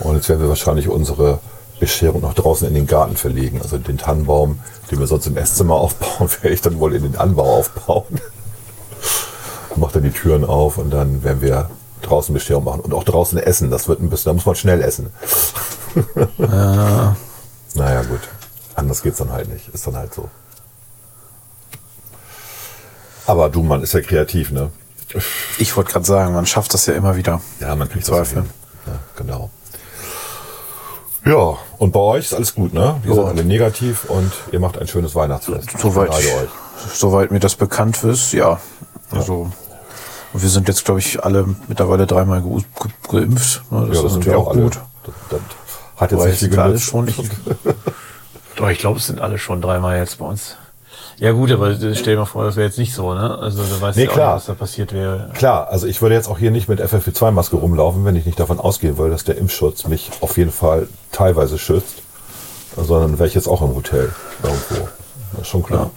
Und jetzt werden wir wahrscheinlich unsere Bescherung noch draußen in den Garten verlegen. Also den Tannenbaum, den wir sonst im Esszimmer aufbauen, werde ich dann wohl in den Anbau aufbauen. Macht dann die Türen auf und dann werden wir draußen Bescherung machen und auch draußen essen. Das wird ein bisschen, da muss man schnell essen. Ja. Naja, gut. Anders geht's dann halt nicht. Ist dann halt so. Aber du, man ist ja kreativ, ne? Ich wollte gerade sagen, man schafft das ja immer wieder. Ja, man kriegt Zweifel. Ja, genau. Ja, und bei euch ist alles gut, ne? Wir Ja. sind alle negativ und ihr macht ein schönes Weihnachtsfest. Soweit, soweit mir das bekannt ist, ja. Also, und wir sind jetzt, glaube ich, alle mittlerweile dreimal ge ge geimpft. Ne, Das Ja, das ist sind wir natürlich auch alle. gut. Das, das hat jetzt nicht viel sind wir alle genutzt. schon nicht. Doch, ich glaube, es sind alle schon dreimal jetzt bei uns. Ja gut, aber stell dir mal vor, das wäre jetzt nicht so, ne? Also da weißt Nee, du auch klar. nicht, was da passiert wäre. Klar, also ich würde jetzt auch hier nicht mit FFP2-Maske rumlaufen, wenn ich nicht davon ausgehen würde, dass der Impfschutz mich auf jeden Fall teilweise schützt, sondern wäre ich jetzt auch im Hotel irgendwo. Das ist schon klar.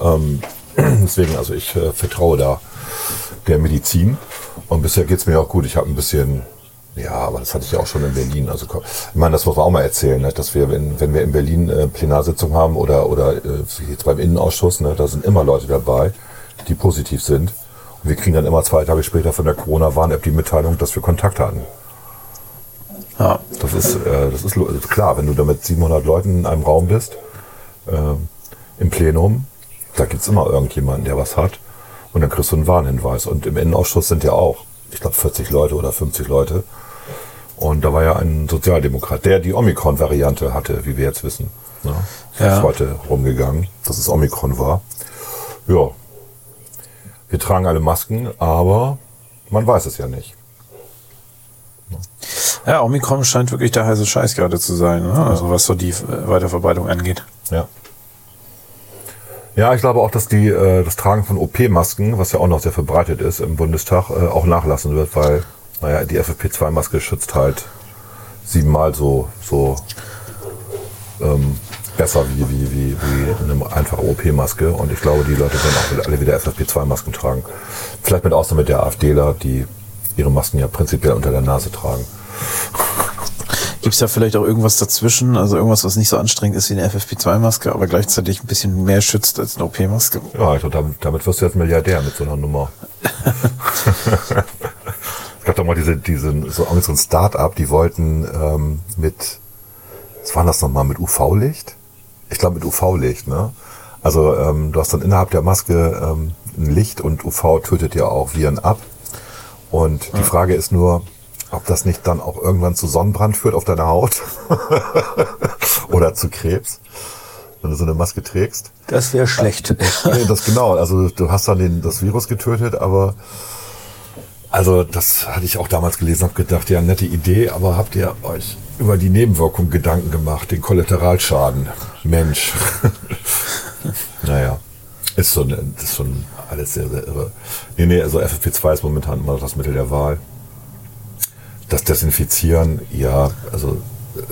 Ähm, deswegen, also ich äh, vertraue da der Medizin und bisher geht's mir auch gut. Ich habe ein bisschen, ja, aber das hatte ich ja auch schon in Berlin. Also ich meine, das muss man auch mal erzählen, ne, dass wir, wenn, wenn wir in Berlin äh, Plenarsitzung haben oder, oder äh, jetzt beim Innenausschuss, ne, da sind immer Leute dabei, die positiv sind. Und wir kriegen dann immer zwei Tage später von der Corona-Warn-App die Mitteilung, dass wir Kontakt hatten. Ja. Das ist, äh, das ist lo- klar, wenn du da mit 700 Leuten in einem Raum bist, äh, im Plenum, da gibt's immer irgendjemanden, der was hat. Und dann kriegst du einen Warnhinweis. Und im Innenausschuss sind ja auch, ich glaube, 40 Leute oder 50 Leute. Und da war ja ein Sozialdemokrat, der die Omikron-Variante hatte, wie wir jetzt wissen. Ne? Das Ja. ist heute rumgegangen, dass es Omikron war. Ja. Wir tragen alle Masken, aber man weiß es ja nicht. Ja, Omikron scheint wirklich der heiße Scheiß gerade zu sein, ne? Also was so die äh, Weiterverbreitung angeht. Ja. Ja, ich glaube auch, dass die, äh, das Tragen von OP-Masken, was ja auch noch sehr verbreitet ist im Bundestag, äh, auch nachlassen wird, weil, naja, die FFP2-Maske schützt halt siebenmal so, so ähm, besser wie, wie, wie, wie eine einfache OP-Maske. Und ich glaube, die Leute werden auch alle wieder FFP2-Masken tragen. Vielleicht mit Ausnahme der AfDler, die ihre Masken ja prinzipiell unter der Nase tragen. Gibt es da vielleicht auch irgendwas dazwischen, also irgendwas, was nicht so anstrengend ist wie eine FFP2-Maske, aber gleichzeitig ein bisschen mehr schützt als eine OP-Maske? Ja, ich glaub, damit, damit wirst du jetzt Milliardär mit so einer Nummer. es gab doch mal diese, diese so, so ein Start-up, die wollten ähm, mit, was war das nochmal, mit UV-Licht? Ich glaube mit UV-Licht, ne? Also ähm, du hast dann innerhalb der Maske ähm, ein Licht und UV tötet ja auch Viren ab. Und die Frage ist nur, ob das nicht dann auch irgendwann zu Sonnenbrand führt auf deiner Haut oder zu Krebs, wenn du so eine Maske trägst. Das wäre schlecht. Nee, das genau. Also du hast dann den, das Virus getötet, aber also das hatte ich auch damals gelesen, habe gedacht, ja, nette Idee, aber habt ihr euch über die Nebenwirkung Gedanken gemacht, den Kollateralschaden? Mensch. naja, ist schon, das ist schon alles sehr, sehr irre. Nee, nee, also FFP2 ist momentan immer noch das Mittel der Wahl. Das Desinfizieren, ja, also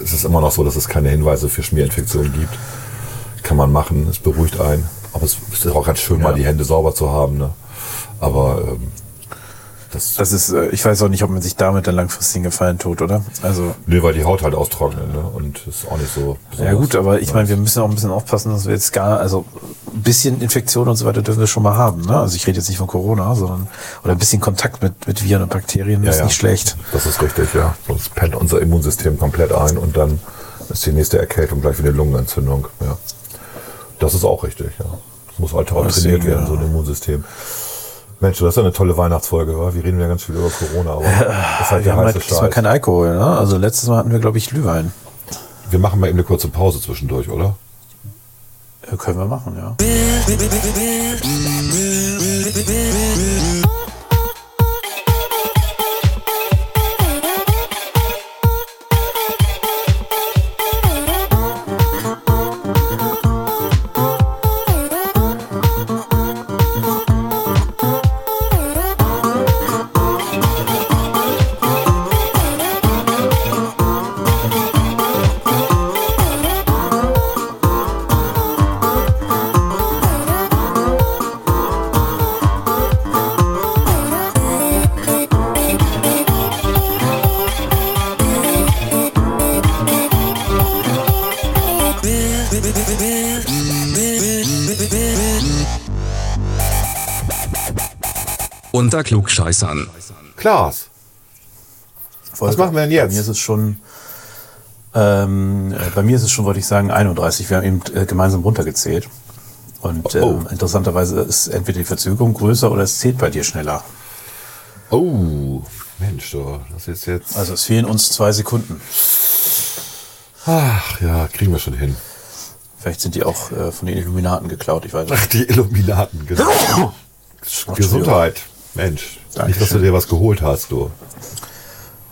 es ist immer noch so, dass es keine Hinweise für Schmierinfektionen gibt. Kann man machen, es beruhigt einen. Aber es ist auch ganz schön, Ja. mal die Hände sauber zu haben. Ne? Aber ähm, das, Das ist, äh, ich weiß auch nicht, ob man sich damit dann langfristig einen Gefallen tut, oder? Also, nee, weil die Haut halt austrocknet ne? und ist auch nicht so ja gut, aber ich meine, wir müssen auch ein bisschen aufpassen, dass wir jetzt gar, also ein bisschen Infektion und so weiter dürfen wir schon mal haben, ne? Also ich rede jetzt nicht von Corona, sondern, oder ein bisschen Kontakt mit, mit Viren und Bakterien Ja, ist ja. nicht schlecht. Das ist richtig, ja. Sonst pennt unser Immunsystem komplett ein und dann ist die nächste Erkältung gleich wie eine Lungenentzündung. Ja. Das ist auch richtig, ja. Das muss halt auch trainiert werden, so ein Immunsystem. Mensch, das ist ja eine tolle Weihnachtsfolge, wa? Wir reden ja ganz viel über Corona, aber das ist halt Wir der haben halt heiße diesmal Scheiß. kein Alkohol, ne? Also letztes Mal hatten wir, glaube ich, Glühwein. Wir machen mal eben eine kurze Pause zwischendurch, oder? Ja, können wir machen, ja. Unter Klugscheißern. Klaas. Volker, machen wir denn jetzt? Bei mir ist es schon, ähm, äh, bei mir ist es schon, wollte ich sagen, 31. Wir haben eben äh, gemeinsam runtergezählt. Und ähm, Oh. interessanterweise ist entweder die Verzögerung größer oder es zählt bei dir schneller. Oh, Mensch, du, das ist jetzt. Also es fehlen uns zwei Sekunden. Ach ja, kriegen wir schon hin. Vielleicht sind die auch äh, von den Illuminaten geklaut, ich weiß nicht. Ach, die Illuminaten, genau. Gesundheit. Mensch, nicht, dass du Dankeschön. dir was geholt hast, du.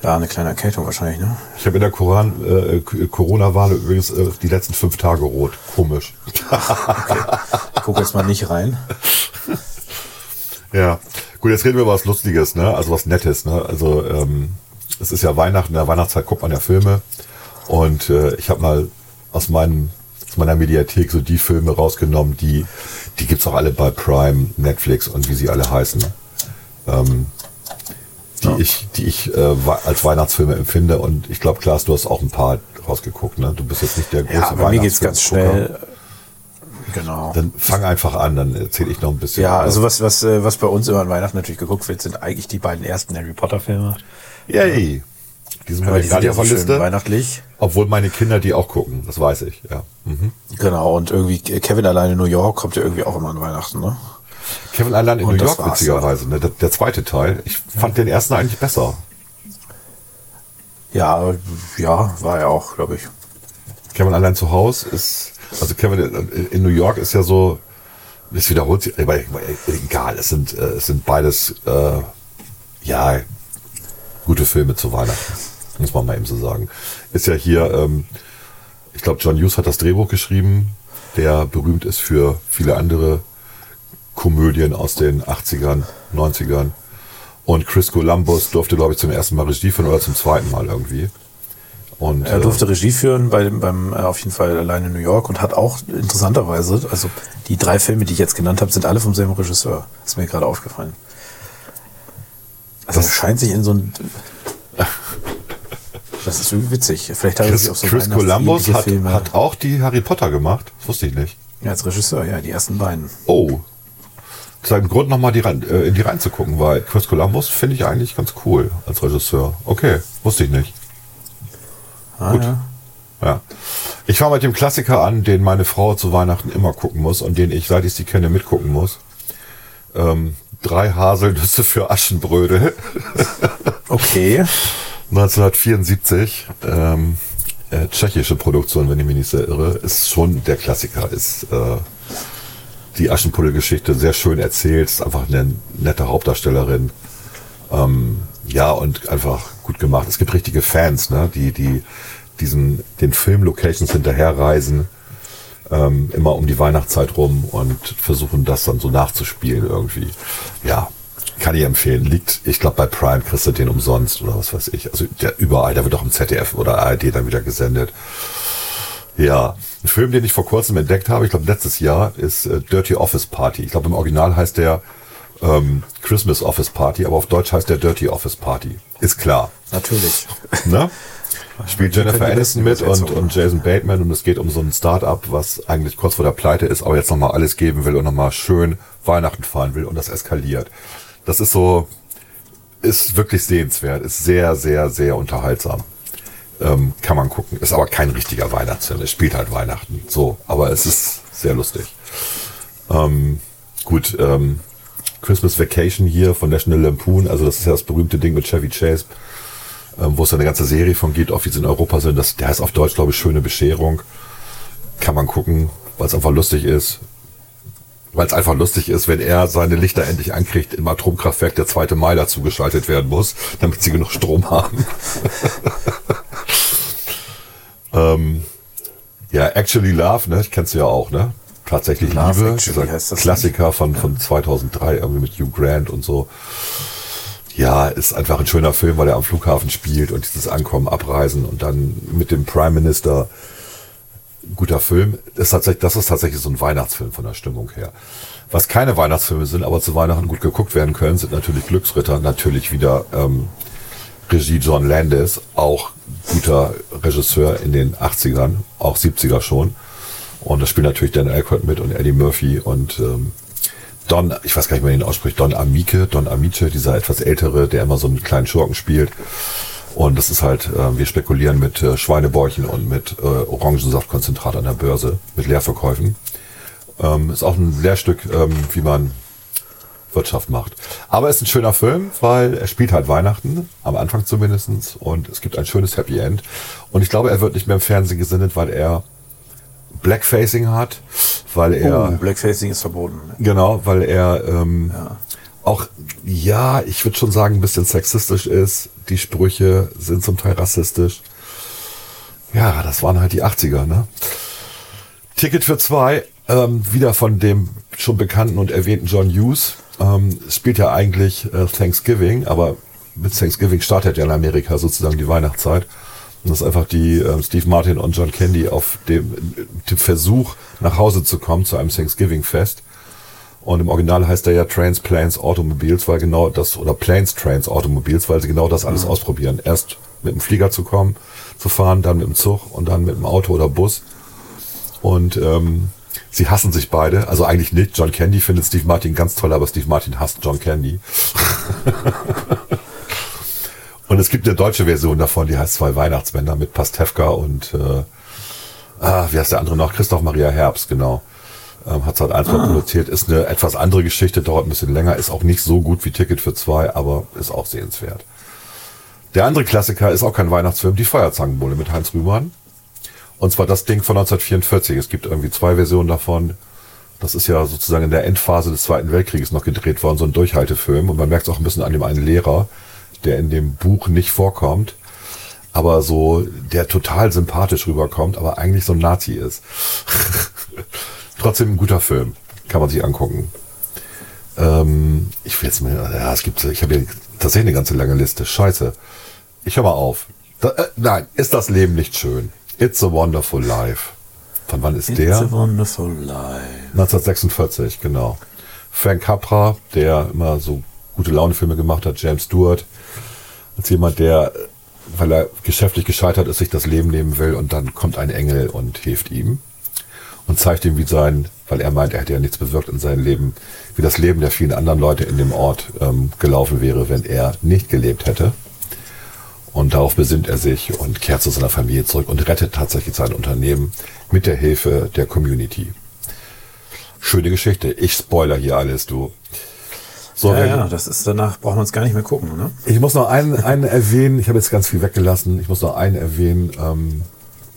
Ja, eine kleine Erkältung wahrscheinlich, ne? Ich habe in der äh, Corona-Warne übrigens äh, die letzten fünf Tage rot. Komisch. Ich gucke jetzt mal nicht rein. Ja. Gut, jetzt reden wir über was Lustiges, ne? Also was Nettes, ne? Also ähm, es ist ja Weihnachten, in der Weihnachtszeit guckt man ja Filme. Und äh, ich habe mal aus, meinen, aus meiner Mediathek so die Filme rausgenommen, die, die gibt's auch alle bei Prime, Netflix und wie sie alle heißen. Ähm, die ich, die ich äh, als Weihnachtsfilme empfinde. Und ich glaube, Klaas, du hast auch ein paar rausgeguckt, ne? Du bist jetzt nicht der große Ja, bei mir geht's ganz schnell. Genau. Dann fang einfach an, dann erzähle ich noch ein bisschen. Ja, also was, was, äh, was bei uns immer an Weihnachten natürlich geguckt wird, sind eigentlich die beiden ersten Harry Potter Filme. Yay. Die sind bei mir gar nicht ja auf der Liste. weihnachtlich. Obwohl meine Kinder die auch gucken, das weiß ich, ja. Mhm. Genau, und irgendwie Kevin allein in New York kommt ja irgendwie auch immer an Weihnachten, ne? Kevin Allein in Und New York, witzigerweise, ne? der, der zweite Teil. Ich fand den ersten eigentlich besser. Ja, ja, war er auch, glaube ich. Kevin allein zu Hause ist, also Kevin in- in New York ist ja so, es wiederholt sich, aber egal, es sind, äh, es sind beides, äh, ja, gute Filme zu Weihnachten, muss man mal eben so sagen. Ist ja hier, ähm, ich glaube, John Hughes hat das Drehbuch geschrieben, der berühmt ist für viele andere Komödien aus den 80ern, 90ern. Und Chris Columbus durfte, glaube ich, zum ersten Mal Regie führen oder zum zweiten Mal irgendwie. Und, Er äh, durfte Regie führen bei beim äh, auf jeden Fall allein in New York und hat auch interessanterweise, also die drei Filme, die ich jetzt genannt habe, sind alle vom selben Regisseur. Ist mir gerade aufgefallen. Also Das- er scheint sich in so ein Das ist irgendwie witzig. Vielleicht hat er Chris, auf so Chris Columbus hat, hat auch die Harry Potter gemacht. Das wusste ich nicht. ja, als Regisseur, ja, die ersten beiden. Oh. Ein Grund, nochmal die, rein- äh, in die reinzugucken, weil Chris Columbus finde ich eigentlich ganz cool als Regisseur. Okay, wusste ich nicht. Ah, Gut. Ja. Ja. Ich fange mit dem Klassiker an, den meine Frau zu Weihnachten immer gucken muss und den ich, seit ich sie kenne, mitgucken muss. Ähm, drei Haselnüsse für Aschenbrödel. Okay. 1974, ähm, äh, tschechische Produktion, wenn ich mich nicht sehr irre, ist schon der Klassiker, ist äh, die Aschenputtel-Geschichte sehr schön erzählt, ist einfach eine nette Hauptdarstellerin. Ähm, ja, und einfach gut gemacht. Es gibt richtige Fans, ne, die, die diesen, den Film-Locations hinterherreisen, ähm, immer um die Weihnachtszeit rum und versuchen das dann so nachzuspielen irgendwie. Ja, kann ich empfehlen. Liegt, ich glaube, bei Prime kriegst du den umsonst oder was weiß ich. Also der überall, der wird auch im ZDF oder ARD dann wieder gesendet. Ja, ein Film, den ich vor kurzem entdeckt habe, ich glaube letztes Jahr, ist äh, Dirty Office Party. Ich glaube im Original heißt der ähm, Christmas Office Party, aber auf Deutsch heißt der Dirty Office Party. Ist klar. Natürlich. Ne? Spielt Jennifer Aniston mit und, und Jason Bateman und es geht um so ein Start-up, was eigentlich kurz vor der Pleite ist, aber jetzt nochmal alles geben will und nochmal schön Weihnachten fahren will und das eskaliert. Das ist so, ist wirklich sehenswert, ist sehr, sehr, sehr unterhaltsam. Ähm, kann man gucken. Ist aber kein richtiger Weihnachtsfilm. Es spielt halt Weihnachten. So, aber es ist sehr lustig. Ähm, gut, ähm, Christmas Vacation hier von National Lampoon, also das ist ja das berühmte Ding mit Chevy Chase, ähm, wo es eine ganze Serie von gibt, auch wie sie in Europa sind. Das, der heißt auf Deutsch, glaube ich, Schöne Bescherung. Kann man gucken, weil es einfach lustig ist. Weil es einfach lustig ist, wenn er seine Lichter endlich ankriegt im Atomkraftwerk der 2. Mai dazu geschaltet werden muss, damit sie genug Strom haben. ähm, ja, Actually Love, ne? Ich kennst du ja auch, ne? Tatsächlich Love Liebe, Actually dieser das Klassiker von, von 2003, irgendwie mit Hugh Grant und so. Ja, ist einfach ein schöner Film, weil er am Flughafen spielt und dieses Ankommen, Abreisen und dann mit dem Prime Minister. Guter Film. Das ist, tatsächlich, das ist tatsächlich so ein Weihnachtsfilm von der Stimmung her. Was keine Weihnachtsfilme sind, aber zu Weihnachten gut geguckt werden können, sind natürlich Glücksritter. Natürlich wieder ähm, Regie John Landis, auch guter Regisseur in den 80ern, auch 70er schon. Und da spielt natürlich Dan Aykroyd mit und Eddie Murphy und ähm, Don, ich weiß gar nicht, wie man ihn ausspricht, Don Amike, Don Amice, dieser etwas ältere, der immer so einen kleinen Schurken spielt. Und das ist halt, äh, wir spekulieren mit äh, Schweinebäuchen und mit äh, Orangensaftkonzentrat an der Börse, mit Leerverkäufen. Ähm, ist auch ein Lehrstück, ähm, wie man Wirtschaft macht. Aber es ist ein schöner Film, weil er spielt halt Weihnachten, am Anfang zumindestens und es gibt ein schönes Happy End. Und ich glaube, er wird nicht mehr im Fernsehen gesendet, weil er Blackfacing hat, weil er... Oh, Blackfacing ist verboten. Genau, weil er ähm, ja. auch, ja, ich würde schon sagen, ein bisschen sexistisch ist. Die Sprüche sind zum Teil rassistisch. Ja, das waren halt die 80er, ne? Ticket für zwei, ähm, wieder von dem schon bekannten und erwähnten John Hughes. Ähm, spielt ja eigentlich äh, Thanksgiving, aber mit Thanksgiving startet ja in Amerika sozusagen die Weihnachtszeit. Und das ist einfach die äh, Steve Martin und John Candy auf dem, dem Versuch, nach Hause zu kommen zu einem Thanksgiving-Fest. Und im Original heißt er ja Trains, Planes, Automobiles, weil genau das, oder Planes, Trains, Automobiles, weil sie genau das alles ausprobieren. Erst mit dem Flieger zu kommen, zu fahren, dann mit dem Zug und dann mit dem Auto oder Bus. Und ähm, sie hassen sich beide. Also eigentlich nicht. John Candy findet Steve Martin ganz toll, aber Steve Martin hasst John Candy. Und es gibt eine deutsche Version davon, die heißt Zwei Weihnachtsmänner mit Pastewka und äh, ah, wie heißt der andere noch? Christoph Maria Herbst, genau. Ähm, hat es halt einfach ah. produziert. Ist eine etwas andere Geschichte, dauert ein bisschen länger, ist auch nicht so gut wie Ticket für zwei, aber ist auch sehenswert. Der andere Klassiker ist auch kein Weihnachtsfilm, die Feuerzangenbowle mit Heinz Rühmann. Und zwar das Ding von 1944. Es gibt irgendwie zwei Versionen davon. Das ist ja sozusagen in der Endphase des Zweiten Weltkrieges noch gedreht worden, so ein Durchhaltefilm. Und man merkt es auch ein bisschen an dem einen Lehrer, der in dem Buch nicht vorkommt, aber so, der total sympathisch rüberkommt, aber eigentlich so ein Nazi ist. Trotzdem ein guter Film. Kann man sich angucken. Ähm, ich will jetzt mal, ja, es gibt, ich habe hier tatsächlich eine ganze lange Liste. Scheiße. Ich höre mal auf. Da, äh, nein, ist das Leben nicht schön? It's a Wonderful Life. Von wann ist It's der? It's a Wonderful Life. 1946, genau. Frank Capra, der immer so gute Laune-Filme gemacht hat, James Stewart, als jemand, der, weil er geschäftlich gescheitert ist, sich das Leben nehmen will und dann kommt ein Engel und hilft ihm und zeigt ihm, wie sein, weil er meint, er hätte ja nichts bewirkt in seinem Leben, wie das Leben der vielen anderen Leute in dem Ort ähm, gelaufen wäre, wenn er nicht gelebt hätte. Und darauf besinnt er sich und kehrt zu seiner Familie zurück und rettet tatsächlich sein Unternehmen mit der Hilfe der Community. Schöne Geschichte. Ich spoiler hier alles, du. So, ja, ja, das ist danach braucht man es gar nicht mehr gucken. Ne? Ich muss noch einen, einen erwähnen. Ich habe jetzt ganz viel weggelassen. Ich muss noch einen erwähnen, ähm,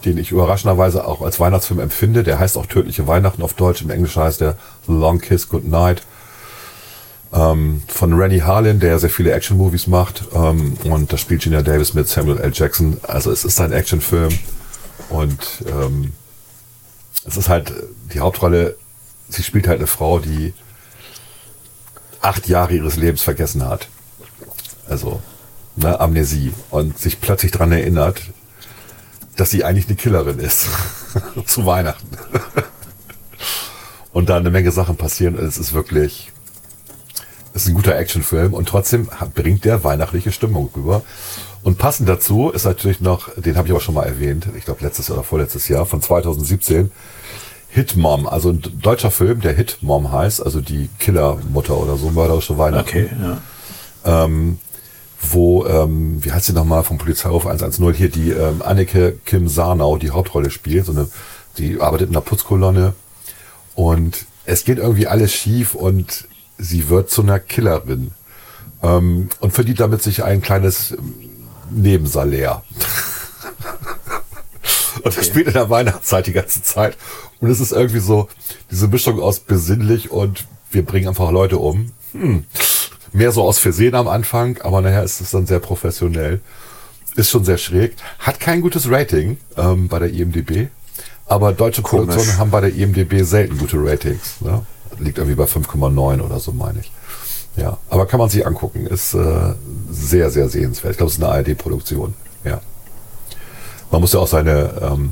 den ich überraschenderweise auch als Weihnachtsfilm empfinde. Der heißt auch Tödliche Weihnachten auf Deutsch. Im Englischen heißt der Long Kiss Goodnight. Ähm, von Rennie Harlin, der sehr viele Action-Movies macht. Ähm, und da spielt Gina Davis mit Samuel L. Jackson. Also es ist ein Actionfilm. Und ähm, es ist halt die Hauptrolle. Sie spielt halt eine Frau, die acht Jahre ihres Lebens vergessen hat. Also ne, Amnesie und sich plötzlich daran erinnert, dass sie eigentlich eine Killerin ist. Zu Weihnachten. und da eine Menge Sachen passieren. Es ist wirklich, ist ein guter Actionfilm und trotzdem bringt der weihnachtliche Stimmung rüber. Und passend dazu ist natürlich noch, den habe ich auch schon mal erwähnt, ich glaube letztes oder vorletztes Jahr, von 2017, Hitmom, also ein deutscher Film, der Hitmom heißt, also die Killermutter oder so, mörderische Weihnachten. Okay, ja. Ähm, wo, ähm, wie heißt sie nochmal vom Polizeiruf 110, hier die ähm, Anneke Kim Sarnau die Hauptrolle spielt, so eine, die arbeitet in einer Putzkolonne und es geht irgendwie alles schief und sie wird zu einer Killerin ähm, und verdient damit sich ein kleines ähm, Nebensalär. Und okay. das spielt in der Weihnachtszeit die ganze Zeit. Und es ist irgendwie so diese Mischung aus besinnlich und wir bringen einfach Leute um. Hm. Mehr so aus Versehen am Anfang, aber nachher ist es dann sehr professionell. Ist schon sehr schräg. Hat kein gutes Rating ähm, bei der IMDB. Aber deutsche Komisch. Produktionen haben bei der IMDB selten gute Ratings. Ne? Liegt irgendwie bei 5,9 oder so, meine ich. Ja, aber kann man sich angucken. Ist äh, sehr, sehr sehenswert. Ich glaube, es ist eine ARD-Produktion. Ja. Man muss ja auch seine, ähm,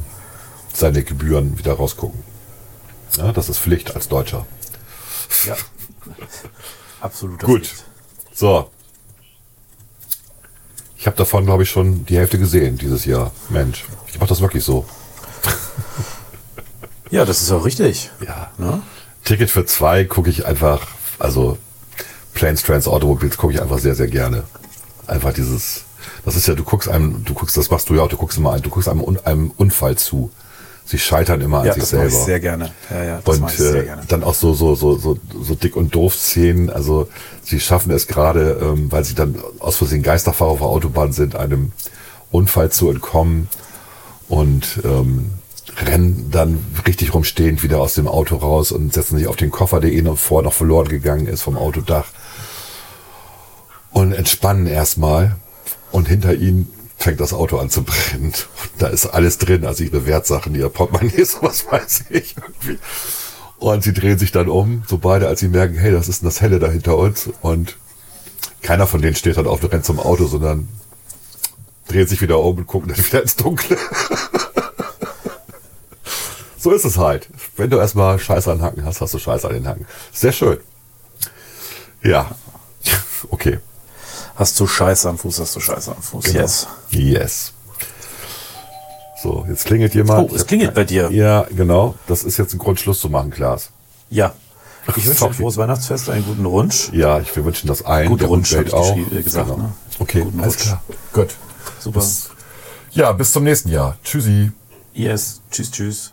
seine Gebühren wieder rausgucken. Ja, das ist Pflicht als Deutscher. Ja. Absolut. Gut. Pflicht. So. Ich habe davon, glaube ich, schon die Hälfte gesehen dieses Jahr. Mensch, ich mache das wirklich so. Ja, das ist auch richtig. Ja. Ne? Ticket für zwei gucke ich einfach, also Planes, Trans, Automobiles gucke ich einfach sehr, sehr gerne. Einfach dieses, das ist ja, du guckst einem, du guckst, das machst du ja auch, du guckst immer ein, du guckst einem, einem Unfall zu. Sie scheitern immer an Ja, sich das selber. ich sehr gerne. Ja, ja, das Und ich sehr äh, gerne. dann auch so, so, so, so, so dick und doof Szenen. Also sie schaffen es gerade, ähm, weil sie dann aus Versehen Geisterfahrer auf der Autobahn sind, einem Unfall zu entkommen und ähm, rennen dann richtig rumstehend wieder aus dem Auto raus und setzen sich auf den Koffer, der ihnen vorher noch verloren gegangen ist vom Autodach und entspannen erstmal und hinter ihnen fängt das Auto an zu brennen. Und da ist alles drin, also ihre Wertsachen, ihr Portemonnaie, sowas weiß ich irgendwie. Und sie drehen sich dann um, so beide, als sie merken, hey, das ist das Helle da hinter uns. Und keiner von denen steht dann auf und rennt zum Auto, sondern drehen sich wieder um und gucken dann wieder ins Dunkle. so ist es halt. Wenn du erstmal Scheiße an den Hacken hast, hast du Scheiße an den Hacken. Sehr schön. Ja. Okay. Hast du Scheiße am Fuß, hast du Scheiße am Fuß. Genau. Yes. Yes. So, jetzt klingelt jemand. Oh, es klingelt bei dir. Ja, genau. Das ist jetzt ein Grund, Schluss zu machen, Klaas. Ja. Ich wünsche ein frohes Weihnachtsfest, einen guten Rutsch. Ja, ich, wir wünschen das allen. Gute der Rutsch, ich auch. äh, gesagt, genau. ne? Okay, Guten alles Rutsch. klar. Gut. Super. Ja, bis zum nächsten Jahr. Tschüssi. Yes. Tschüss, tschüss.